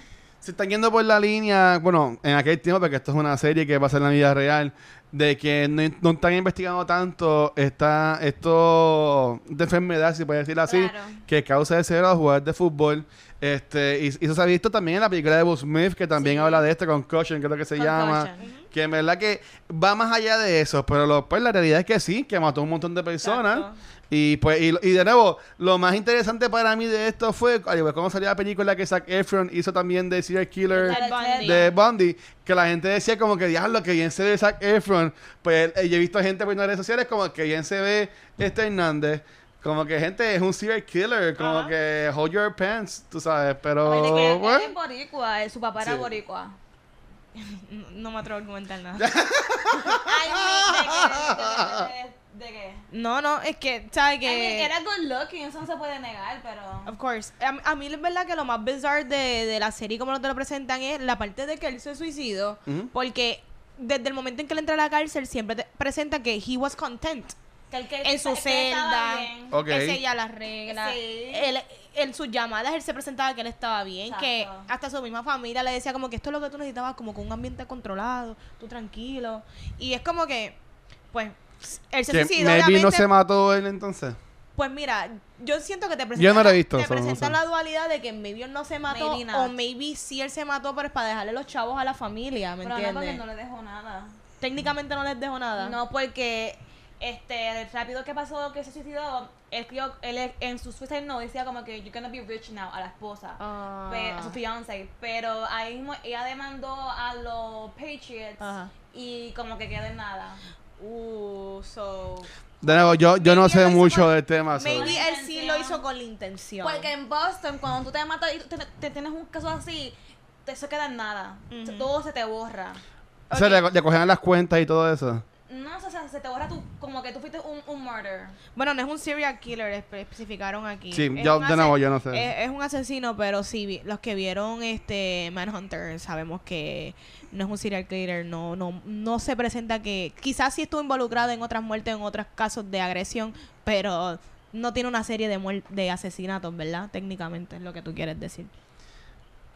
Se están yendo por la línea, bueno, en aquel tiempo, porque esto es una serie que pasa en la vida real, de que no, no están investigando tanto esta, esto de enfermedad, si puede decir así, Claro. que causa el cerebro a los jugadores de fútbol. Este, y, y eso se ha visto también en la película de Will Smith, que también Sí. habla de este concussion, que es lo que se llama. Concussion. Que en verdad que va más allá de eso, pero lo- pues la realidad es que sí, que mató a un montón de personas. Exacto. Y pues, y, y de nuevo, lo más interesante para mí de esto fue, igual como salió la película que Zac Efron hizo también de Serial Killer de Bundy. De que la gente decía como que diablo, que bien se ve Zac Efron. Pues eh, yo he visto gente por las redes sociales como que bien se ve este Hernández. Como que gente es un serial killer, como que hold your pants, tú sabes, pero es boricua, eh, su papá era Sí. boricua. (laughs) No- No me atrevo a argumentar nada. (laughs) Ay, ¿de qué? No, no, es que, ¿sabes I que mean, era good looking, eso no se puede negar, pero... Of course. A, a mí es verdad que lo más bizarre de, de la serie como te lo presentan es la parte de que él se suicidó. Ujú. Porque desde el momento en que él entra a la cárcel siempre te presenta que he was content. Que el que En su que- que celda. Él seguía las reglas. Sí. Él, en sus llamadas él se presentaba que él estaba bien. Que Exacto. hasta su misma familia le decía como que esto es lo que tú necesitabas, como con un ambiente controlado, tú tranquilo. Y es como que, pues, él se suicidó. maybe no se mató él entonces. Pues mira, yo siento que te presentan, Yo no lo he visto, te no sé. la dualidad de que maybe él no se mató Maybe o maybe sí él se mató, pero es para dejarle los chavos a la familia, ¿me Pero no, porque entiendes? no le dejó nada. Técnicamente no les dejó nada. No, porque este rápido que pasó que se suicidó, él, escribió- él en su suicide note decía como que you're gonna be rich now a la esposa. Ah. Pe- a su fiance, pero ahí mismo ella demandó a los Patriots y como que queda en nada. Uh, so De nuevo, yo, yo no sé mucho con- del tema. maybe él sí lo hizo con la intención. Porque en Boston, cuando tú te matas y te, te tienes un caso así, te, eso queda en nada. Todo se te borra. O sea, le, le cogían las cuentas y todo eso. No, o sea, se te borra tu, como que tú fuiste un, un murder. Bueno, no es un serial killer, espe- especificaron aquí. Sí, Es yo de nuevo, yo no sé. Es, es un asesino, pero sí, los que vieron este Manhunter sabemos que no es un serial killer, no, no, no se presenta que quizás sí estuvo involucrado en otras muertes, en otros casos de agresión, pero no tiene una serie de muer- de asesinatos, ¿verdad? Técnicamente es lo que tú quieres decir.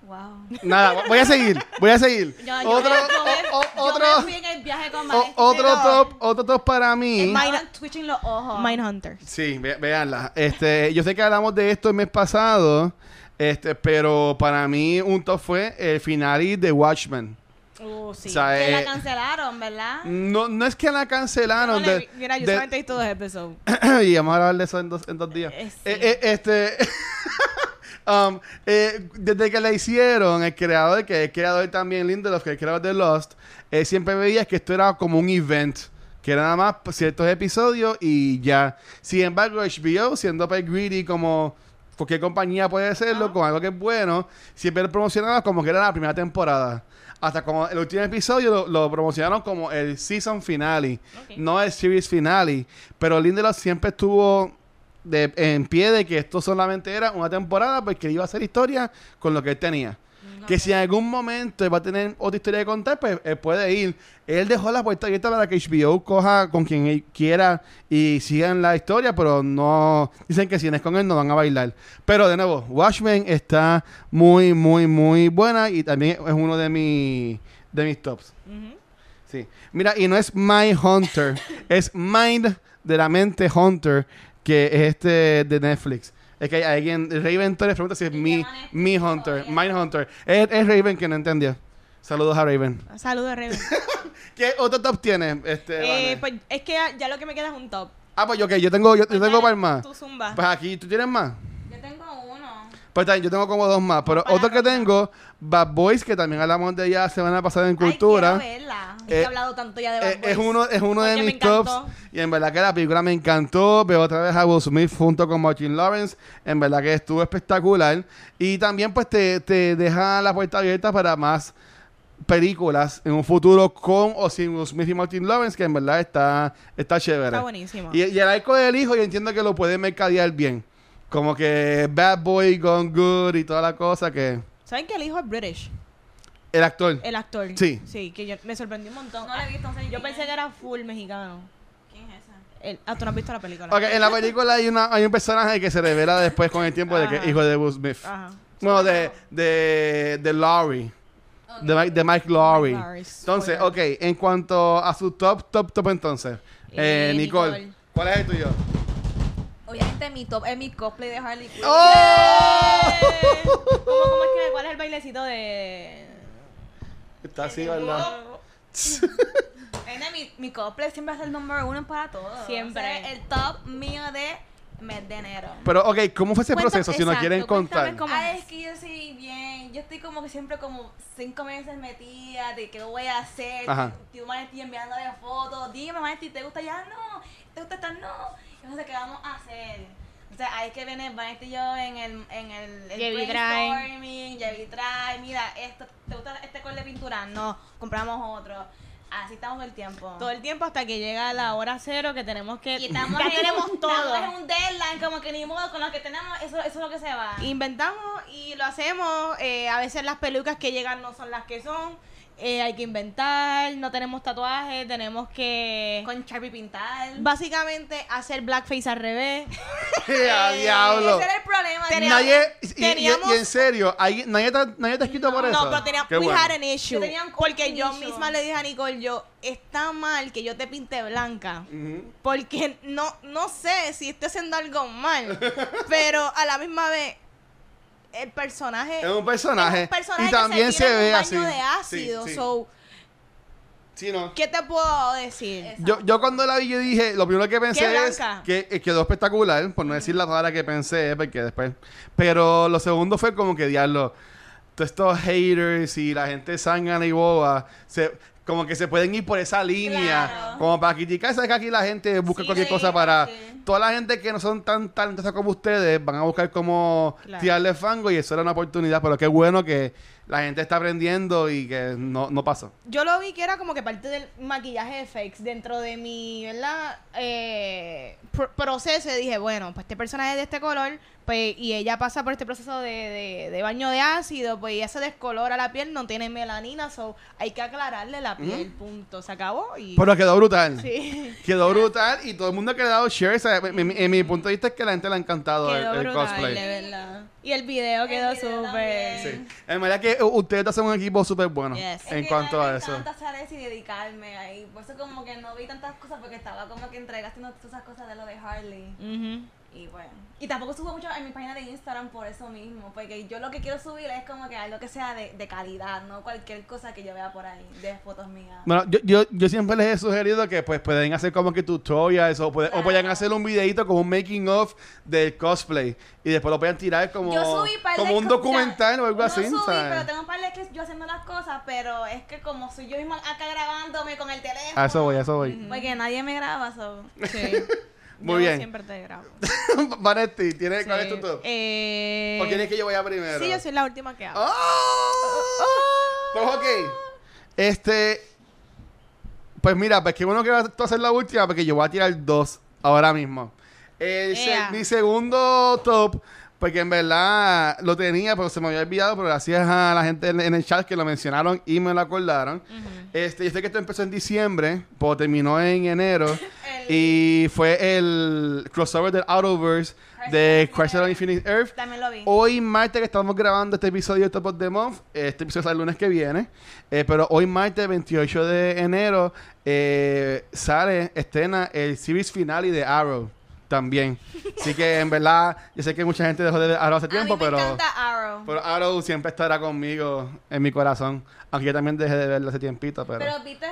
Wow. Nada, voy a seguir, voy a seguir. Yo, yo otro, me- o- yo otro, me fui en el viaje con o- Maestro. otro top, otro top para mí. Estaban twitching los ojos. Mindhunter. Sí, ve, véanla. Este, yo sé que hablamos de esto el mes pasado, este, pero para mí un top fue el final de Watchmen. Uh, sí. O sea, Que eh, la cancelaron, ¿verdad? no, no es que la cancelaron. No de- Mira, yo solamente vi todos los episodios. (clears throat) y vamos a hablar de eso en dos, en dos días. Eh, sí. Eh, eh, este, (laughs) um, eh, desde que la hicieron, el creador, que es el creador también Lindelof, que es creador de Lost, eh, siempre veía que esto era como un event. Que era nada más ciertos episodios y ya. Sin embargo, HBO, siendo pues greedy como cualquier compañía puede hacerlo, con algo que es bueno, siempre lo promocionaba como que era la primera temporada. Hasta como el último episodio lo, lo promocionaron como el season finale, no el series finale. Pero Lindelof siempre estuvo de, en pie de que esto solamente era una temporada porque iba a hacer historia con lo que él tenía. Que si en algún momento él va a tener otra historia de contar, pues él puede ir. Él dejó la puerta abierta para que HBO coja con quien él quiera y sigan la historia, pero no. Dicen que si no es con él, no van a bailar. Pero de nuevo, Watchmen está muy, muy, muy buena y también es uno de, mi, de mis tops. Sí. Mira, y no es My Hunter, (laughs) es Mind de la mente Hunter, que es este de Netflix. Es que hay alguien, Raven Torres pregunta si es mi, Netflix, mi Hunter. Mind Hunter. Es, es Raven que no entendió. Saludos a Raven. Saludos, Rebe. (laughs) ¿Qué otro top tiene? Este, eh, pues es que ya, lo que me queda es un top. ah, pues yo, ok, yo tengo, yo, yo tengo para más. Zumba. Pues aquí, ¿tú tienes más? Pues también, yo tengo como dos más. Pero Para otro que tengo, Bad Boys, que también hablamos de ella semana pasada en Ay, Cultura. quiero verla. Eh, he hablado tanto ya de Bad Eh, es uno, es uno de mis tops. Y en verdad que la película me encantó. Veo otra vez a Will Smith junto con Martin Lawrence. En verdad que estuvo espectacular. Y también pues te, te deja la puerta abierta para más películas en un futuro con o sin Will Smith y Martin Lawrence, que en verdad está, está chévere. Está buenísimo. Y, y el arco del hijo yo entiendo que lo puede mercadear bien. Como que Bad Boy Gone Good y toda la cosa que... ¿Saben que el hijo es British? El actor. El actor. Sí. Sí, que yo, me sorprendió un montón. No la he visto, Yo quién pensé es. que era full mexicano. ¿Quién es esa? El, ah, tú no has visto la película. Ok, en la película hay, una, hay un personaje que se revela después con el tiempo de que es hijo de Will Smith. Ajá. Bueno, de, de, de Laurie. De, Mike- de Mike Laurie. Entonces, ok, en cuanto a su top, top, top entonces. Eh, Eh, Nicole, Nicole. ¿cuál es el tuyo? Obviamente mi top es mi cosplay de Harley Quinn. ¡Oh! ¿Cómo, cómo es que, ¿Cuál es el bailecito de...? Está así, ¿verdad? (laughs) Mi, mi cosplay siempre ser el número uno para todo. Siempre. O sea, el top mío de mes de enero. Pero, ok, ¿cómo fue ese Cuenta- proceso si nos exacto, quieren cuéntame contar? cómo- Ay, es que yo soy bien. Yo estoy como que siempre como cinco meses metida de qué voy a hacer. Ajá. Tú, Manetti, enviándole fotos. Dime, Manetti, ¿te gusta ya? No. ¿Te gusta estar? No. Entonces, ¿qué vamos a hacer? O sea, ahí que viene Vanetti y yo en el, en el, el brainstorming, Jevi Drive. Mira, esto, ¿te gusta este color de pintura? No, compramos otro. Así estamos el tiempo. Todo el tiempo hasta que llega la hora cero que tenemos que... y estamos (laughs) ya en tenemos todo. estamos en un deadline, como que ni modo con lo que tenemos, eso, eso es lo que se va. Inventamos y lo hacemos. eh, a veces las pelucas que llegan no son las que son. Eh, hay que inventar. No tenemos tatuajes. Tenemos que... con Sharpie pintar. Básicamente hacer blackface al revés. (laughs) ¡Ya, Eh, diablo! Ese era el problema. Teníamos- Nadie, y, en serio, ¿hay- nadie, te, nadie te ha escrito por eso. No, pero teníamos Qué we bueno. had an issue. Yo tenía un porque yo issue. misma le dije a Nicole, yo, está mal que yo te pinte blanca. Porque no, no sé si estoy haciendo algo mal. (laughs) pero a la misma vez, el personaje. Es un personaje. es un personaje y que también se, se, ve un así. baño de Sí, ácido. sí. So, Sí, no. ¿qué te puedo decir? Exacto. Yo, yo cuando la vi, yo dije, lo primero que pensé es que eh, quedó espectacular, por no decir la palabra que pensé, porque después. Pero lo segundo fue como que, diablo, todos estos haters y la gente zángana y boba, se, como que se pueden ir por esa línea, Claro. como para criticar. Sabes que aquí la gente busca Sí, cualquier sí, cosa para. sí. Toda la gente que no son tan talentosas como ustedes van a buscar como Claro. tirarle fango y eso era una oportunidad, pero qué bueno que la gente está aprendiendo y que no, no pasó. Yo lo vi que era como que parte del maquillaje de fakes dentro de mi, ¿verdad? Eh, pr- proceso y dije, bueno, pues este personaje es de este color, pues, y ella pasa por este proceso de, de, de baño de ácido, pues ella se descolora la piel, no tiene melanina, so hay que aclararle la piel, punto. Se acabó y... Pero quedó brutal. sí. (laughs) Quedó brutal y todo el mundo ha quedado share. o sea, mi- mi- en mi punto de vista es que la gente le ha encantado el, Quedó el brutal, cosplay. de verdad. Y el video quedó súper... Sí. En verdad que u- ustedes hacen un equipo súper bueno Yes. en Es que cuanto me a eso. encanta hacer eso y dedicarme ahí. Por eso como que no vi tantas cosas porque estaba como que entregaste todas esas cosas de lo de Harley. Ujú. Y bueno. Y tampoco subo mucho en mi página de Instagram por eso mismo. Porque yo lo que quiero subir es como que algo que sea de, de calidad, no cualquier cosa que yo vea por ahí de fotos mías. Bueno, yo, yo, yo siempre les he sugerido que pues pueden hacer como que tutorials o, puede- o pueden hacer un videito como un making of del cosplay y después lo pueden tirar como, yo subí par de como un documental o algo no así. subí, ¿sabes? pero tengo un par de clips yo haciendo las cosas, pero es que como soy yo misma acá grabándome con el teléfono. A eso voy, a eso voy. Porque nadie me graba, so. Sí. (laughs) Muy Yo bien. siempre te grabo. (laughs) Vanetti, ¿tienes, ¿cuál es tu Sí. top? Eh, ¿O quieres que yo vaya primero? Sí, yo soy la última que hablo. ¡Oh! Pues ok. Este. Pues mira, pues qué bueno que vas a hacer la última, porque yo voy a tirar dos ahora mismo. El se- mi segundo top, porque en verdad lo tenía, pero se me había olvidado, pero gracias a la gente en, en el chat que lo mencionaron y me lo acordaron. Este, yo sé que esto empezó en diciembre, pero terminó en enero. (laughs) y fue el crossover del Autoverse de Crisis on Infinite Earth. También lo vi. Hoy martes que estamos grabando este episodio de Top of the Month, este episodio sale el lunes que viene, eh, pero hoy martes 28 de enero eh, sale, estrena el series finale de Arrow, también. Así que en verdad, yo sé que mucha gente dejó de ver Arrow hace a tiempo, mí me pero, Arrow. pero Arrow siempre estará conmigo en mi corazón. Aunque yo también dejé de verlo hace tiempito, pero... Pero viste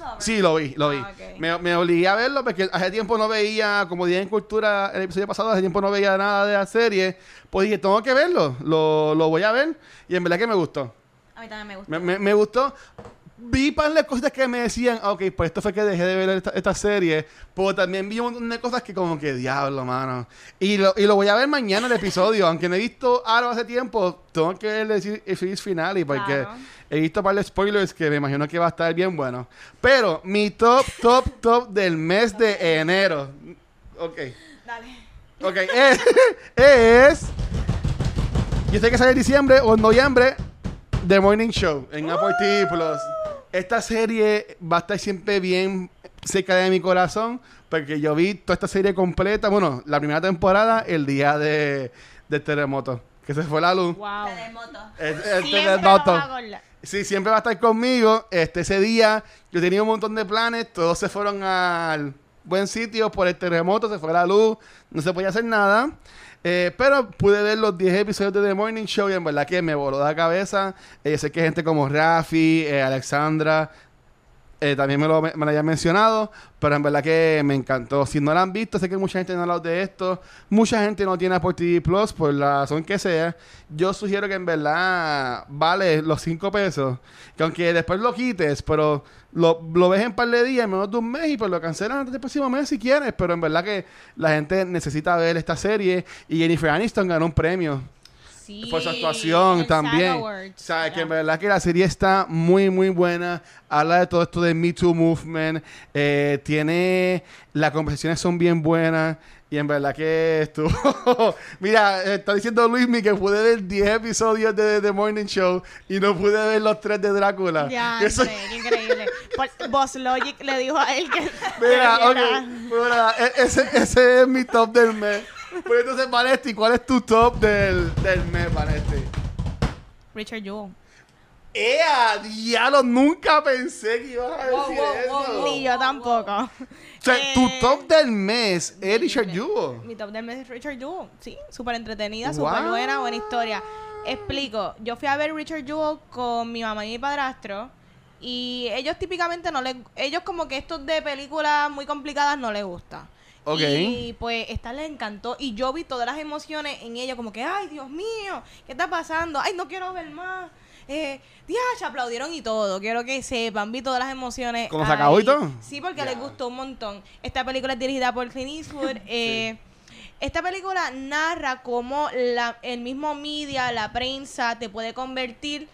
el. Sí, lo vi, lo vi. Ah, ok. Me, me obligué a verlo porque hace tiempo no veía, como dije en Cultura el episodio pasado, hace tiempo no veía nada de la serie. Pues dije, tengo que verlo, lo, lo voy a ver. Y en verdad que me gustó. A mí también me gusta. Me, me, me gustó. Vi par de cosas que me decían, "Ah, ok, pues esto fue que dejé de ver esta, esta serie. Pero también vi un montón de cosas que como que diablo, mano. Y lo, y lo voy a ver mañana el episodio. Aunque no he visto algo hace tiempo, tengo que ver el, el series final y porque Claro. He visto par de spoilers que me imagino que va a estar bien bueno. Pero mi top, top, top del mes de enero. Ok. Dale. Ok, es, es. Yo sé que sale en diciembre o en noviembre. The Morning Show en Apple TV Plus. Esta serie va a estar siempre bien cerca de mi corazón. Porque yo vi toda esta serie completa. Bueno, la primera temporada, el día de, del terremoto. Que se fue la luz. Wow. Terremoto. El, el terremoto. Sí, siempre va a estar conmigo. Este, ese día yo tenía un montón de planes, todos se fueron al buen sitio por el terremoto, se fue la luz, no se podía hacer nada. Eh, pero pude ver los 10 episodios de The Morning Show y en verdad que me voló la cabeza. Eh, sé que gente como Rafi, eh, Alexandra, eh, también me lo, me lo hayan mencionado, pero en verdad que me encantó. Si no la han visto, sé que mucha gente no ha hablado de esto. Mucha gente no tiene Apple TV Plus por la razón que sea. Yo sugiero que en verdad vale los 5 pesos. Que aunque después lo quites, pero lo, lo ves en par de días, en menos de un mes, y pues lo cancelan antes del próximo mes si quieres. Pero en verdad que la gente necesita ver esta serie. Y Jennifer Aniston ganó un premio Sí, por su actuación también. SAG O Awards, sea, que en ¿verdad? que la serie está muy, muy buena. Habla de todo esto de Me Too Movement. Eh, tiene... Las conversaciones son bien buenas. Y en verdad que estuvo... (laughs) Mira, está diciendo Luismi que pude ver 10 episodios de The Morning Show y no pude ver los 3 de Drácula. Ya, (laughs) qué increíble. Boss Logic le dijo a él que. Mira, (laughs) ok. Mira, e- ese, ese es mi top del mes. Pues entonces, Vanetti, ¿cuál es tu top del, del mes, Vanetti? Richard Jewell. ¡Ea! ¡Diablo! Nunca pensé que ibas a decir wow, eso. wow, wow. Ni yo tampoco. O sea, Eh, tu top del mes es Richard Jewell. Mi top del mes es Richard Jewell. Sí, súper entretenida, Wow. súper buena, buena historia. Explico. Yo fui a ver Richard Jewell con mi mamá y mi padrastro. Y ellos típicamente no les... Ellos como que estos de películas muy complicadas no les gusta. Ok. Y pues esta les encantó. Y yo vi todas las emociones en ella, como que, ay, Dios mío, ¿qué está pasando? Ay, no quiero ver más. Eh, se aplaudieron y todo. Quiero que sepan, vi todas las emociones. ¿Cómo se acabó y todo? Sí, porque Ya. les gustó un montón. Esta película es dirigida por Clint Eastwood. (laughs) eh, Esta película narra cómo la, el mismo media, la prensa, te puede convertir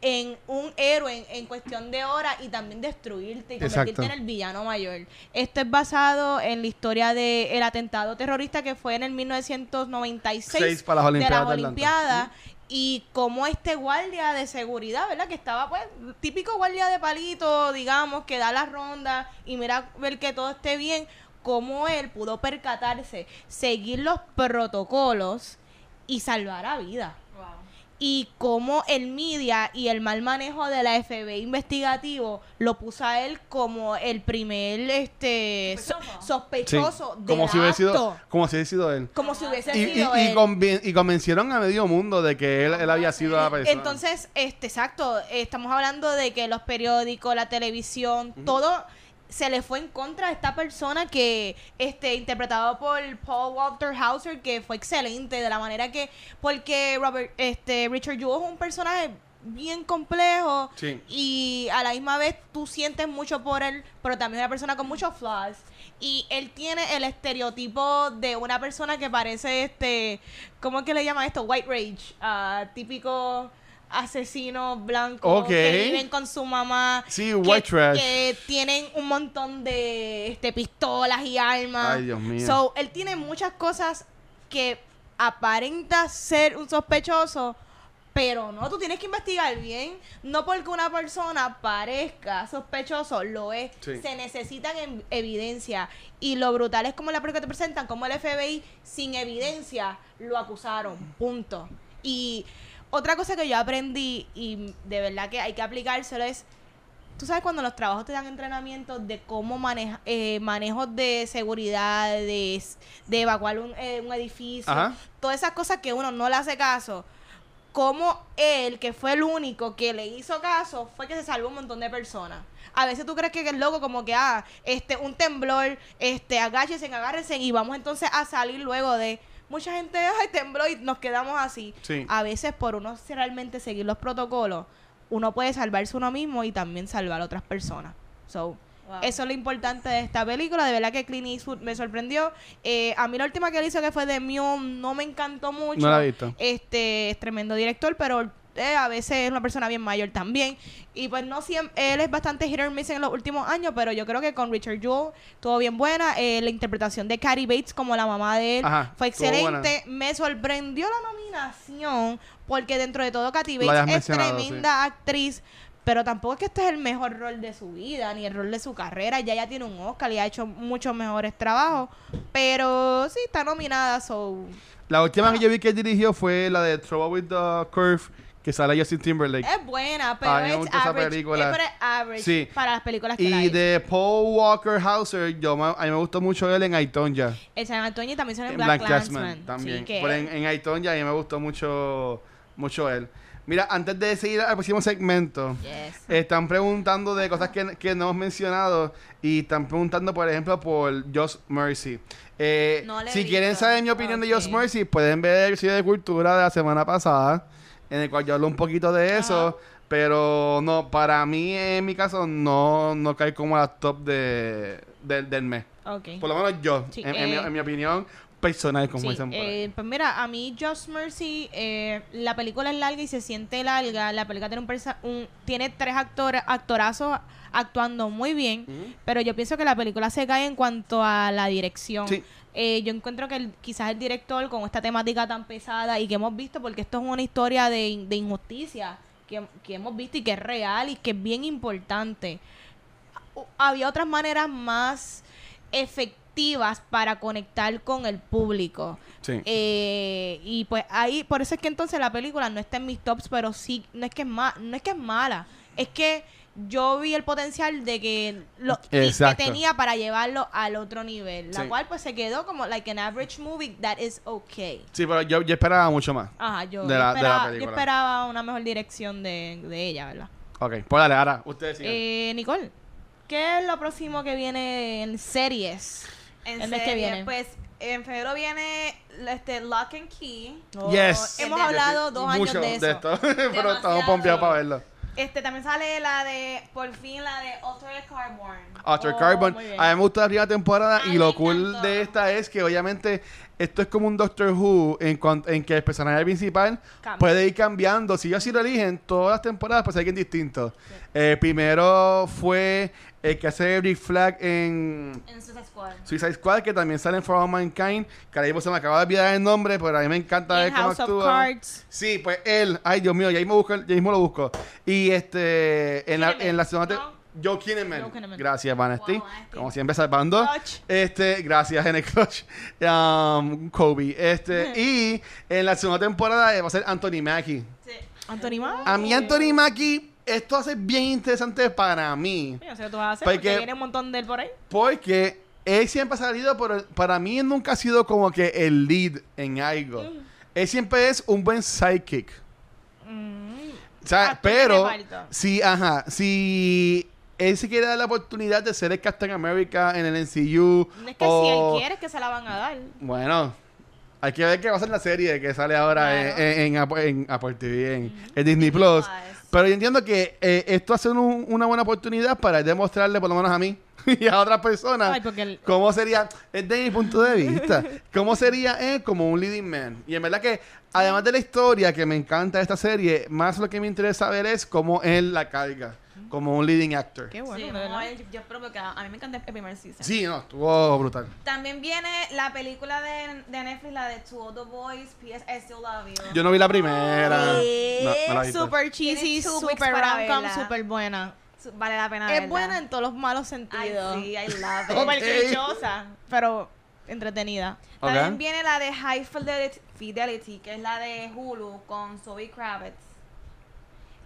en un héroe en, en cuestión de horas y también destruirte y convertirte Exacto. en el villano mayor. Esto es basado en la historia del atentado terrorista que fue en el 1996 Seis para las de Olimpiadas las de. Olimpiadas y como este guardia de seguridad, ¿verdad? Que estaba pues típico guardia de palito, digamos, que da la ronda y mira ver que todo esté bien, como él pudo percatarse, seguir los protocolos y salvar a vida. Y cómo el media y el mal manejo de la FBI investigativo lo puso a él como el primer este so- Sospechoso. Sí. del Como si hubiera sido, como si hubiera sido él. como si hubiese Y, y, sido y él. conven- y convencieron a medio mundo de que él, él había sido la persona. Entonces, este, exacto, estamos hablando de que los periódicos, la televisión, todo se le fue en contra a esta persona que, este, interpretado por Paul Walter Hauser, que fue excelente de la manera que, porque Robert, este, Richard Jewell es un personaje bien complejo Sí. y a la misma vez tú sientes mucho por él, pero también es una persona con muchos flaws. Y él tiene el estereotipo de una persona que parece este, ¿cómo es que le llaman esto? White rage, ah, típico asesino blanco Ok. que viven con su mamá. Sí, que- white trash. Que tienen un montón de este, pistolas y armas. Ay, Dios mío. So, él tiene muchas cosas que aparenta ser un sospechoso, pero no, tú tienes que investigar bien. No porque una persona parezca sospechoso, lo es. Sí. Se necesitan evidencia. Y lo brutal es como la película te presentan, como el FBI sin evidencia lo acusaron. Punto. Y otra cosa que yo aprendí, y de verdad que hay que aplicárselo, es tú sabes cuando los trabajos te dan entrenamiento de cómo maneja, eh, manejos de seguridad, de, evacuar un, eh, un edificio, Ajá. todas esas cosas que uno no le hace caso. Como él, que fue el único que le hizo caso, fue que se salvó un montón de personas. A veces tú crees que es loco, como que, ah, este, un temblor, este, agáchense, agárrense y vamos entonces a salir luego de. Mucha gente, ay, tembló y nos quedamos así. Sí. A veces, por uno realmente seguir los protocolos, uno puede salvarse uno mismo y también salvar a otras personas. So, Wow. eso es lo importante de esta película. De verdad que Clint Eastwood me sorprendió. Eh, a mí la última que él hizo, que fue de Mew, no me encantó mucho. No la he visto. Este es tremendo director, pero eh, a veces es una persona bien mayor también. Y pues no siempre, él es bastante hit or miss en los últimos años, pero yo creo que con Richard Jewell todo bien buena. Eh, la interpretación de Carrie Bates como la mamá de él Ajá, fue excelente. Me sorprendió la nominación, porque dentro de todo Lo Bates es tremenda actriz. Pero tampoco es que este es el mejor rol de su vida, ni el rol de su carrera. Ya ya tiene un Oscar y ha hecho muchos mejores trabajos. Pero sí, está nominada, so... La última que yo vi que dirigió fue la de Trouble with the Curve, que sale Justin Timberlake. Es buena, pero es average. película. Es average Sí. para las películas que Y de Paul Walker Hauser, yo, a mí me gustó mucho él en Aitonja. El San Antonio también son en Black, Black Clansman. También. Sí, que Pero en, en Aitonja a mí me gustó mucho, mucho él. Mira, antes de seguir al próximo segmento, Yes. están preguntando de cosas que, que no hemos mencionado y están preguntando, por ejemplo, por Just Mercy. Eh, No si quieren saber mi opinión de Just. Mercy, pueden ver el video de cultura de la semana pasada, en el cual yo hablo un poquito de eso. Pero no, para mí, en mi caso, no, no cae como a la top de, del- del mes. Por lo menos yo, Sí, en, en mi, eh, en mi opinión personal, como Sí, dicen por ahí. eh, pues mira, a mí Just Mercy, eh, la película es larga y se siente larga. La película tiene un, persa- un- tiene tres actores, actorazos actuando muy bien, pero yo pienso que la película se cae en cuanto a la dirección. Sí. Eh, yo encuentro que el- quizás el director con esta temática tan pesada y que hemos visto, porque esto es una historia de, in- de injusticia que, que hemos visto y que es real y que es bien importante. Había otras maneras más efectivas para conectar con el público. Sí. Eh, y pues ahí, por eso es que entonces la película no está en mis tops, pero sí, no es que es, ma no es, que es mala, es que yo vi el potencial de que lo que tenía para llevarlo al otro nivel, la Sí. cual pues se quedó como like an average movie that is okay. Sí, pero yo, yo esperaba mucho más. Ajá, yo, De la- de la esperaba, yo película. esperaba una mejor dirección de, de ella, ¿verdad? Ok, pues dale, ahora, ustedes sigan. Eh, Nicole, ¿qué es lo próximo que viene en series? En el mes que viene. Pues en febrero viene este Lock and Key. yes. Hemos de- hablado dos años Mucho de eso. esto, (laughs) pero estamos pompeados para verlo. Este también sale la de, por fin, la de Altered Carbon. After Oh, Carbon. A mí me gusta la primera temporada Ay, y lo cool encantó. de esta es que obviamente esto es como un Doctor Who en, en que el personaje principal Cambia. puede ir cambiando. Si ellos sí lo eligen, todas las temporadas pues alguien distinto. Eh, primero fue el que hace Rick Flag en En Suicide Squad. Suicide Squad, que también sale en For All Mankind, que ahora mismo se me acaba de olvidar el nombre, pero a mí me encanta ver cómo actúa. Cards. Sí, pues él, ay Dios mío, ya mismo, busco, ya mismo lo busco. Y este, en la, en la segunda... Joe Kinnaman. Joe Kinnaman. Gracias, Vanesti. Wow. Como siempre salvando. Clutch. Este, gracias, en el clutch. Um, Kobe. Este, (laughs) y en la segunda temporada eh, va a ser Anthony Mackie. Sí. Anthony Mackie. A mí Anthony Mackie, esto hace bien interesante para mí. Yo sé tú vas a hacer Porque- porque viene un montón de él por ahí. Porque él siempre ha salido, pero para mí él nunca ha sido como que el lead en algo. Él siempre es un buen sidekick. Mm. O sea, pero si, ajá, si él se quiere dar la oportunidad de ser el Captain America en el MCU. No es que o- si él quiere es que se la van a dar. Bueno, hay que ver qué va a ser la serie que sale ahora Claro. en, en, Apple- en Apple TV, en, Disney Plus. Pero yo entiendo que eh, esto hace un- una buena oportunidad para demostrarle, por lo menos a mí (laughs) y a otras personas, Ay, cómo sería, es de mi punto de vista, (laughs) cómo sería él como un leading man. Y en verdad que, además de la historia que me encanta de esta serie, más lo que me interesa ver es cómo él la carga, como un leading actor. Qué bueno, sí, yo espero que a, mí me encanta el primer season. Sí, no, estuvo brutal. También viene la película de, de Netflix, la de All the Boys, P.S. I Still Love You. Yo no vi la primera. No, no la he visto. super cheesy, two super rom-com, super buena. Vale la pena Es verla. buena en todos los malos Ay, sentidos. sí, I love (laughs) it. Ok. Super clichosa, pero entretenida. También viene la de High Fidelity, Fidelity, que es la de Hulu con Zoe Kravitz.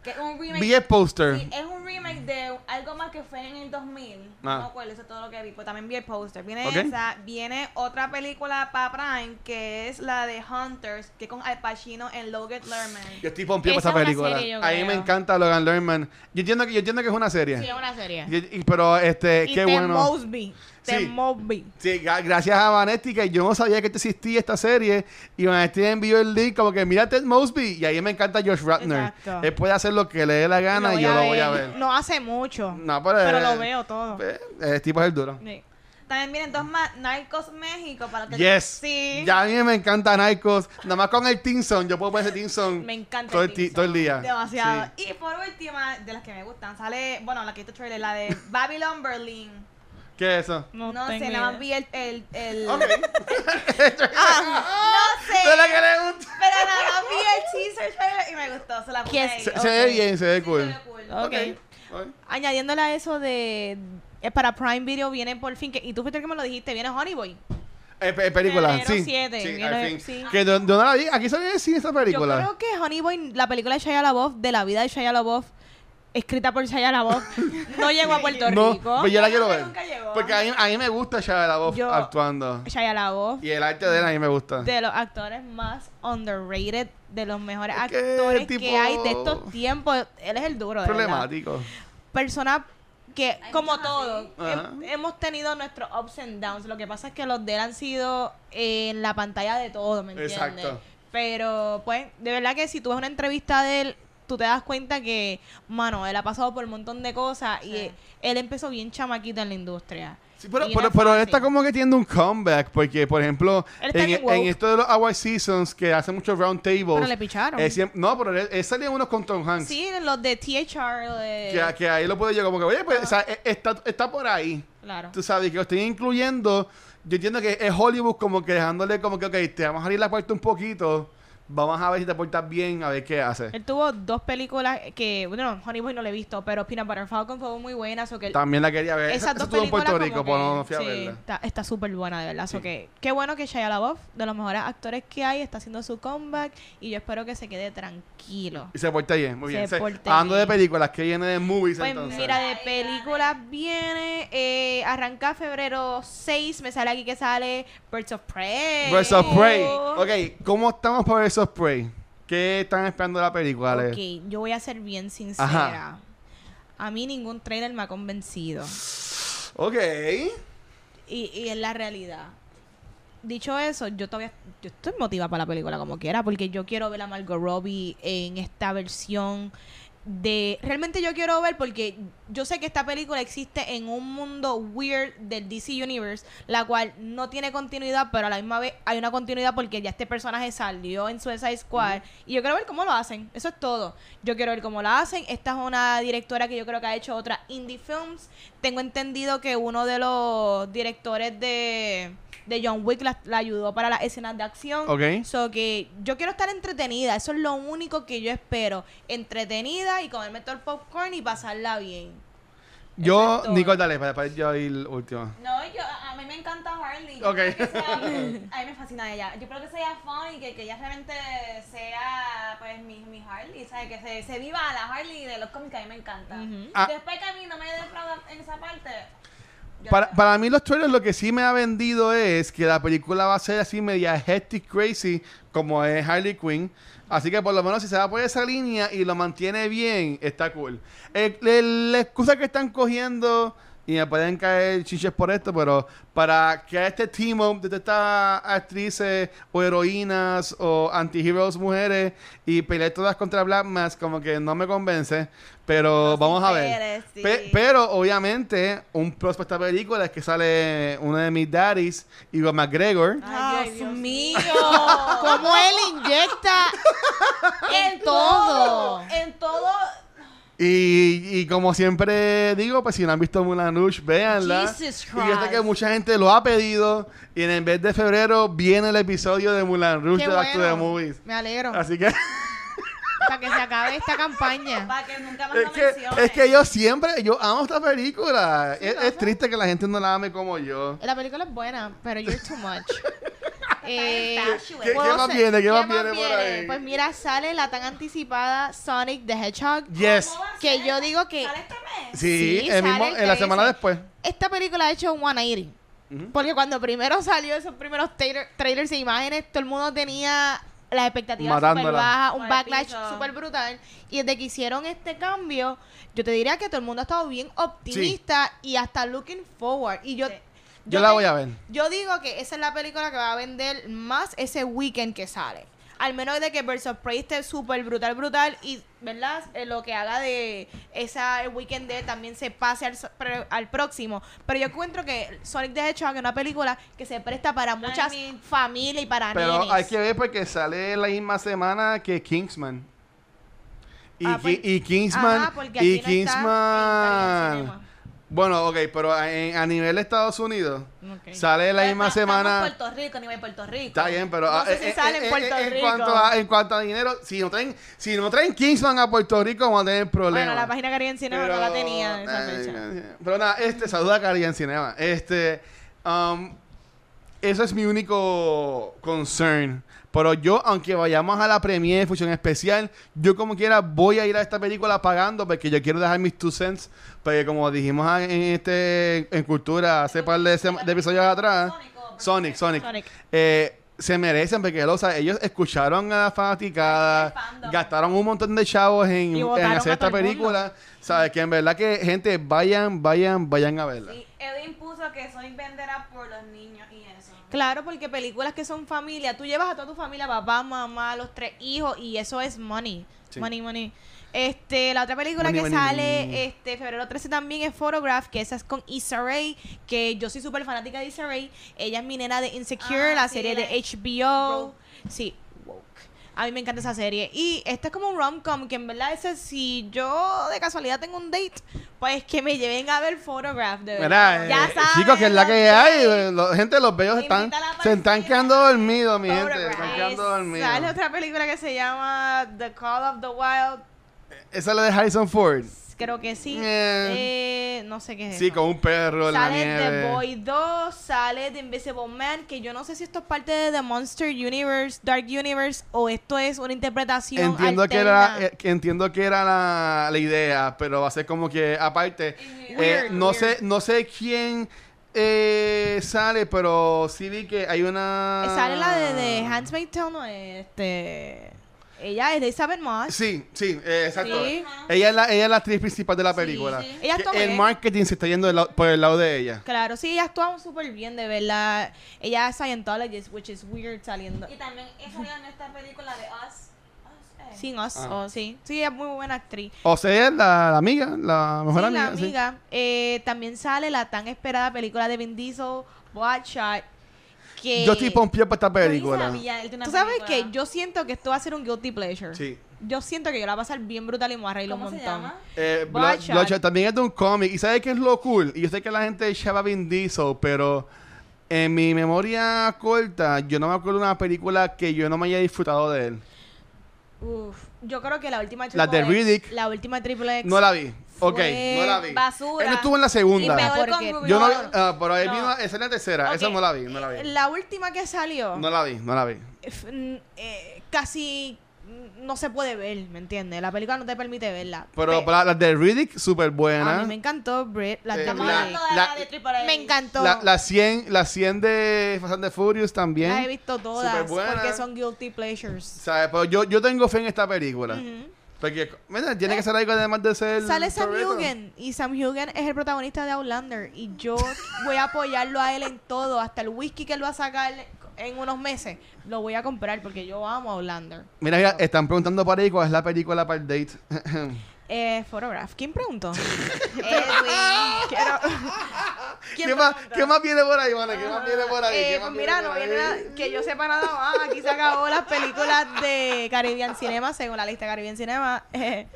Que es un remake. Vi el póster. Sí, es un remake de algo más que fue en el 2000. Ah. No me acuerdo, eso es todo lo que vi. Pues también vi el póster. Viene esa, viene otra película para Prime que es la de Hunters, que es con Al Pacino en Logan Lerman. Yo estoy pompido Esa película. serie, yo a mí me encanta Logan Lerman. Yo entiendo que, yo entiendo que es una serie. Sí, es una serie. Y- y- pero este, y qué Ted bueno. Mosby. Ted Sí. Mosby. Sí, gra- gracias a Vanetti que yo no sabía que existía esta serie y Vanetti envió el link como que mira Ted Mosby y ahí me encanta Josh Ratner. Exacto. Él puede hacer lo que le dé la gana y yo lo voy a ver. No hace mucho. No, pero, pero eh, lo veo todo. eh, El tipo es el duro. Sí. También vienen dos más, Narcos México, para que Yes. Sí. Ya a mí me encanta Narcos. Nada más con el Tinson. Yo puedo poner ese Tinson Me encanta todo el el, ti- Tinson. todo el día. Demasiado. Sí. Y por última, de las que me gustan, sale, bueno, la que hizo trailer, la de Babylon Berlin. ¿Qué es eso? No, No, sé, nada más vi el... el. (laughs) Ah, no sé. La que le gusta. Pero nada más vi el teaser trailer y me gustó. Se la puse ¿Qué ahí. Se, ve bien, se ve Sí, cool. se ve cool. Ok. Ok. Añadiéndole a eso de... eh, Para Prime Video viene por fin que... Y tú fuiste el que me lo dijiste. Viene Honey Boy. Eh, pe- película, sí. siete, sí, viene- al fin. sí. Que de, de dónde la vi. Aquí salió el cine esta película. Yo creo que Honey Boy, la película de Shia LaBeouf, de la vida de Shia LaBeouf, escrita por Shia LaBeouf, no llegó a Puerto No, Rico. pues yo la quiero ver. nunca llegó. Porque a mí, a mí me gusta Shia LaBeouf Yo- actuando. Shia LaBeouf, Y el arte de él a mí me gusta. de los actores más underrated, de los mejores Es que actores tipo- que hay de estos tiempos. Él es el duro, de verdad. Problemático. Persona que, Hay como muchos todo, así. Ajá. hem- hemos tenido nuestros ups and downs. Lo que pasa es que los de él han sido en la pantalla de todo, ¿me entiendes? Exacto. Pero, pues, de verdad que si tú ves una entrevista de él, tú te das cuenta que, mano, él ha pasado por un montón de cosas y él empezó bien chamaquito en la industria. Sí, pero, pero, él está como que tiene un comeback. Porque, por ejemplo, en, en esto de los Award Seasons, que hace muchos round tables. Pero le picharon. eh, no, pero él, él salía unos con Tom Hanks. Sí, los de THR, de... Que, que ahí lo puedo yo como que, oye, pues, o sea, eh, está, está por ahí. Claro. Tú sabes, que lo estoy incluyendo. Yo entiendo que es Hollywood como que dejándole como que, ok, te vamos a abrir la puerta un poquito. Vamos a ver si te portas bien, a ver qué hace. Él tuvo dos películas que, bueno, Honey Boy no la he visto, pero Peanut Butter Falcon fue muy buena, so que También la quería ver. Esa, esas (laughs) esa dos estuvo en películas Puerto como Rico, que, pero no fui a sí, verla. está- súper buena de verdad, so Sí. que qué bueno que Shia LaBeouf, de los mejores actores que hay, está haciendo su comeback y yo espero que se quede tranquilo. Y se porta bien, muy Se bien. Se- porta hablando de bien. películas, que viene de movies Pues entonces? mira, de películas viene, eh, arranca febrero 6, me sale aquí que sale Birds of Prey. Birds of Prey. Ok, ¿cómo estamos por Birds of Prey? ¿Qué están esperando de la película? Ale? Ok, yo voy a ser bien sincera. Ajá. A mí ningún trailer me ha convencido. Ok. Y, y en la realidad. Dicho eso, yo todavía yo estoy motivada para la película como quiera, porque yo quiero ver a Margot Robbie en esta versión de... Realmente yo quiero ver porque yo sé que esta película existe en un mundo weird del DC Universe, la cual no tiene continuidad, pero a la misma vez hay una continuidad porque ya este personaje salió en Suicide Squad y yo quiero ver cómo lo hacen, eso es todo. Yo quiero ver cómo lo hacen. Esta es una directora que yo creo que ha hecho otras indie films. Tengo entendido que uno de los directores de de John Wick la, la ayudó para las escenas de acción. Ok. So que yo quiero estar entretenida, eso es lo único que yo espero. Entretenida y comerme todo el popcorn y pasarla bien. Yo, todo. Nicole, dale, para, para yo ir último. No, yo, a mí me encanta Harley. Yo Ok. creo que sea- (laughs) a mí me fascina ella. Yo creo que sea fun y que, que ella realmente sea, pues, mi, mi Harley. ¿sabes? Que se, se viva la Harley de los cómics que a mí me encanta. Ah. Después que a mí no me defraudan en esa parte. Para, para mí los trailers lo que sí me ha vendido es que la película va a ser así media hectic crazy como es Harley Quinn. Así que por lo menos si se va por esa línea y lo mantiene bien, está cool. El- el- la excusa que están cogiendo, y me pueden caer chiches por esto, pero para que este team up de estas actrices o heroínas o anti-heroes mujeres y pelear todas contra Black Mask, como que no me convence. Pero No, vamos a ver. pero sí. Pe- pero obviamente, un para esta película es que sale uno de mis daddies, Igor McGregor. Ay, Dios, Dios mío, cómo él inyecta (laughs) en todo. En todo. Y, y como siempre digo, pues si no han visto Mulan Rouge, véanla. Jesus Y yo sé que mucha gente lo ha pedido. Y en vez de febrero viene el episodio de Mulan Rouge Qué de Back to the bueno. Movies. Me alegro. Así que (laughs) Para que se acabe esta campaña. Para que nunca más es que, es que yo siempre, yo amo esta película. es, no es sé. triste que la gente no la ame como yo. La película es buena, pero you're too much. (laughs) Eh. ¿Qué- ¿puedo más ser- viene? ¿Qué más viene por ahí? Pues mira, sale la tan anticipada Sonic the Hedgehog. Yes. ¿Cómo va a Que yo digo que- ¿Sale este mes? Sí, Sí, el mismo, sale el en la semana 13. después. Esta película ha hecho un 180. Ujú. Porque cuando primero salió esos primeros trailer- trailers e imágenes, todo el mundo tenía las expectativas Matándola. bajas, un backlash súper brutal. Y desde que hicieron este cambio, yo te diría que todo el mundo ha estado bien optimista y hasta looking forward. Y yo, Sí. Yo la voy a ver. Yo digo que esa es la película que va a vender más ese weekend que sale. Al menos de que Birds of Prey esté súper brutal, brutal. Y, ¿verdad? Eh, lo que haga de esa el weekend de también se pase al, al próximo. Pero yo encuentro que Sonic the Hedgehog es una película que se presta para muchas mean- familias y para Pero nenes. hay que ver porque sale la misma semana que Kingsman. Y, Ah, pues- y Kingsman. Ajá, porque aquí y no está en Kingsman. Bueno, ok, pero en- a nivel de Estados Unidos Ok. sale la misma semana. en Puerto Rico, nivel Puerto Rico. Está bien, pero No ah, sé si eh, sale en eh, Puerto eh, en Rico. cuanto a en cuanto a dinero, si no traen si no traen Kingsman a Puerto Rico vamos a tener problemas. Bueno, la página Caribe Cinema no la tenía esa eh, fecha. eh, Pero nada, este saluda a Cari en Cinema. Este um, eso es mi único concern. Pero yo, aunque vayamos a la premiere función especial, yo como quiera voy a ir a esta película pagando porque yo quiero dejar mis two cents. Porque como dijimos en este en cultura hace par de, de episodios atrás, Sonic, Sonic, Sonic. eh, se merecen porque o sea, ellos escucharon a la fanaticada, gastaron un montón de chavos en, en hacer esta película. Sabes que en verdad que gente vayan, vayan, vayan a verla. Sí, Edwin puso que Sonic venderá por los niños y. Claro, porque películas que son familia, tú llevas a toda tu familia, papá, mamá, los tres hijos, y eso es money. Sí. Money, money. Este, la otra película Money, que money, sale money. este febrero 13 también es Photograph, que esa es con Issa Rae, que yo soy súper fanática de Issa Rae. Ella es mi nena de Insecure, Ah, la sí, serie la- de HBO. Sí. A mí me encanta esa serie. Y este es como un rom-com, que en verdad ese, si yo de casualidad tengo un date, pues que me lleven a ver Photograph, de verdad. Mira, ya eh, saben chicos, que es la que hay. eh, lo- gente, los bellos están, se están quedando dormidos, mi gente. Se están quedando dormidos. Sale otra película que se llama The Call of the Wild. Esa es la de Harrison Ford. Creo que sí. Eh. Eh, no sé qué es. Sí, eso. con un perro en la Sale nieve. The Boy 2, sale The Invisible Man, que yo no sé si esto es parte de The Monster Universe, Dark Universe, o esto es una interpretación Entiendo que era, eh, entiendo que era la, la idea, pero va a ser como que aparte, eh, Weird, no weird. sé, no sé quién eh, sale, pero sí vi que hay una. Sale la de, de Handmaid's Tale, no este... Ella es de Isabel Moss. Sí, sí, eh, exacto. Sí. Ella es la, ella es la actriz principal de la película. sí. Ella el bien. marketing se está yendo del lado- por el lado de ella. Claro, sí, ella actúa súper bien, de verdad. Ella es Scientologist, which is weird saliendo. Y también salió en esta película de Us. Us, eh. Sin Us, Ah. oh, sí. Sí, ella es muy buena actriz. O sea, la, la amiga, la mejor sí, amiga. la sí. amiga. Eh, también sale la tan esperada película de Vin Diesel, Bloodshot. Que Yo estoy pompeado para esta película. sabía, Tú sabes película. que yo siento que esto va a ser un guilty pleasure. Sí. Yo siento que yo la voy a pasar bien brutal y me voy a reír un ¿Cómo se montón. llama? Eh, Blood- Bloodshot. Bloodshot también es de un cómic. ¿Y sabes qué es lo cool? Y yo sé que la gente echaba Vin Diesel, pero en mi memoria corta, yo no me acuerdo de una película que yo no me haya disfrutado de él. Uf, yo creo que la última La de Triple X- Riddick. La última Triple X. No la vi. Ok, Fue no la vi. basura. Él no estuvo en la Y segunda. peor con Yo no ah, pero él No. vino, esa es la tercera. Esa no la vi, no la vi. La última que salió, No la vi, no la vi. eh, casi no se puede ver, ¿me entiendes? La película no te permite verla. Pero Pe- para la de Riddick, súper a buena. mí me encantó Brit, la Eh, la- hablando de la- de A. Me encantó. La, la 100, la 100 de Fast and the Furious también. Las he visto todas porque son guilty pleasures. ¿Sabes? Pero yo, yo tengo fe en esta película. Ujú. Porque, mira, tiene que ser algo además de ser. Sale Sam. Hugen y Sam Hugen es el protagonista de Outlander y yo voy a apoyarlo a él en todo, hasta el whisky que él va a sacar en unos meses, lo voy a comprar porque yo amo a Outlander. Mira, mira, están preguntando para ahí cuál es la película para el date. (laughs) Eh, Photograph. ¿Quién preguntó? (laughs) Edwin. Quiero- (laughs) ¿Qué, más, ¿Qué más viene por ahí, mano? ¿Qué más viene por ahí? Eh, ¿Qué pues mira, no viene nada, que yo sepa nada más. Aquí se acabó las películas de Caribbean Cinema, según la lista de Caribbean Cinema. (laughs) Eh,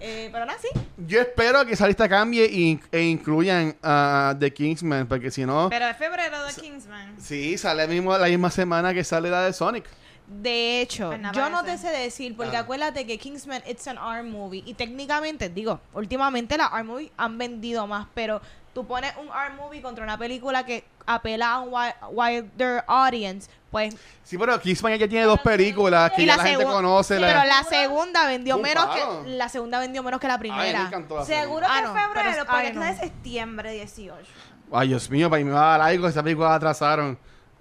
eh, pero nada, sí. Yo espero que esa lista cambie y- e incluyan a The Kingsman, porque si no. Pero es febrero de Kingsman. Sí, sale mismo la misma semana que sale la de Sonic. De hecho, Pues yo no te sé decir, porque Ah. acuérdate que Kingsman it's an R movie y técnicamente, digo, últimamente las R movies han vendido más, pero tú pones un art movie contra una película que apela a un wi- wider audience, pues Sí, pero Kingsman ya tiene dos películas que y ya la, gente conoce. sí, la- pero la segunda vendió menos que la segunda vendió menos que la primera. la Seguro Ah, que no, en pero febrero, es- porque ay, no. es de septiembre 18. Ay, Dios mío, para mí me va a dar algo. Esa película la atrasaron.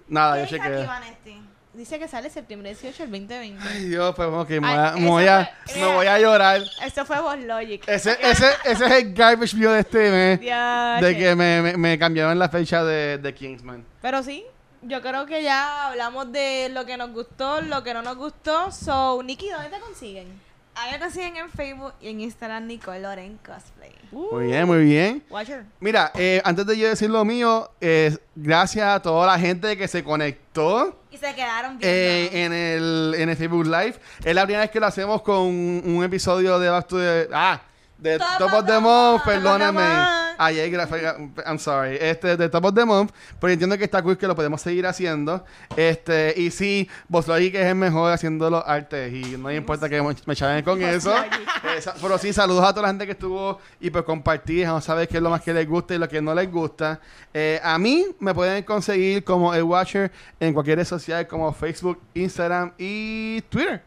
Nada, yo ¿Qué dice chequeé. Dice que sale septiembre 18 del 2020. Ay, Dios, pues ok, me voy a, me eso voy a, fue- me mira. voy a llorar. Esto fue Boss Logic. Ese, ese, ese es el garbage view de este mes. Ya, De que me, me, me cambiaron la fecha de, de Kingsman. Pero sí, yo creo que ya hablamos de lo que nos gustó, lo que no nos gustó. So, Nikki, ¿dónde te consiguen? A mí me consiguen en Facebook y en Instagram Nicole Loren Cosplay. Muy bien, muy bien. Watcher. Mira, eh, antes de yo decir lo mío, eh, gracias a toda la gente que se conectó Y se quedaron viendo. eh, en, el, en el Facebook Live. Es la primera vez que lo hacemos con un, un episodio de Back to the... Ah, de Top Top of the Month. Perdóname. Ayer, gra- I'm sorry. Este, de Top of the Month, pero entiendo que está cool que lo podemos seguir haciendo. Este, y sí, Boss Logic es el mejor haciendo los artes y no me importa que me chaven con eso. Pero sí, saludos a toda la gente que estuvo y pues compartir, no saber qué es lo más que les gusta y lo que no les gusta. Eh, a mí me pueden conseguir como el Watcher en cualquier red social como Facebook, Instagram y Twitter.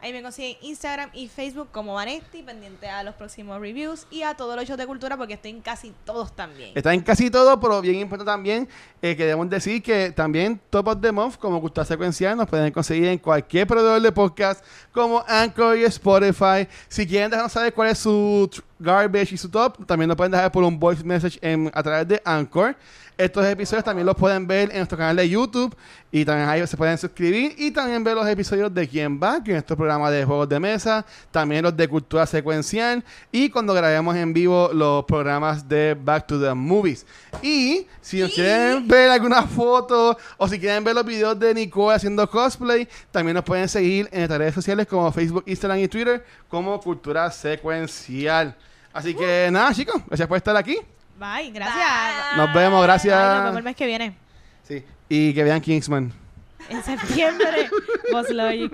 Ahí me consiguen Instagram y Facebook como Vanetti, pendiente a los próximos reviews y a todos los shows de cultura porque estoy en casi todos también. Está en casi todo, pero bien importante también eh, que debemos decir que también Top of the Month, como Cultura Secuencial, nos pueden conseguir en cualquier proveedor de podcast como Anchor y Spotify. Si quieren dejarnos saber cuál es su garbage y su top, también lo pueden dejar por un voice message en- a través de Anchor. Estos episodios también los pueden ver en nuestro canal de YouTube y también ahí se pueden suscribir y también ver los episodios de Quién va, que es nuestro programa de juegos de mesa, también los de cultura secuencial y cuando grabemos en vivo los programas de Back to the Movies. Y si nos quieren ver alguna foto o si quieren ver los videos de Nicole haciendo cosplay, también nos pueden seguir en nuestras redes sociales como Facebook, Instagram y Twitter como Cultura Secuencial. Así que nada, chicos, gracias por estar aquí. Bye, gracias. Bye. Nos vemos, gracias. Bye, nos vemos el mes que viene. Sí. Y que vean Kingsman. En septiembre, (laughs) Boss Logic.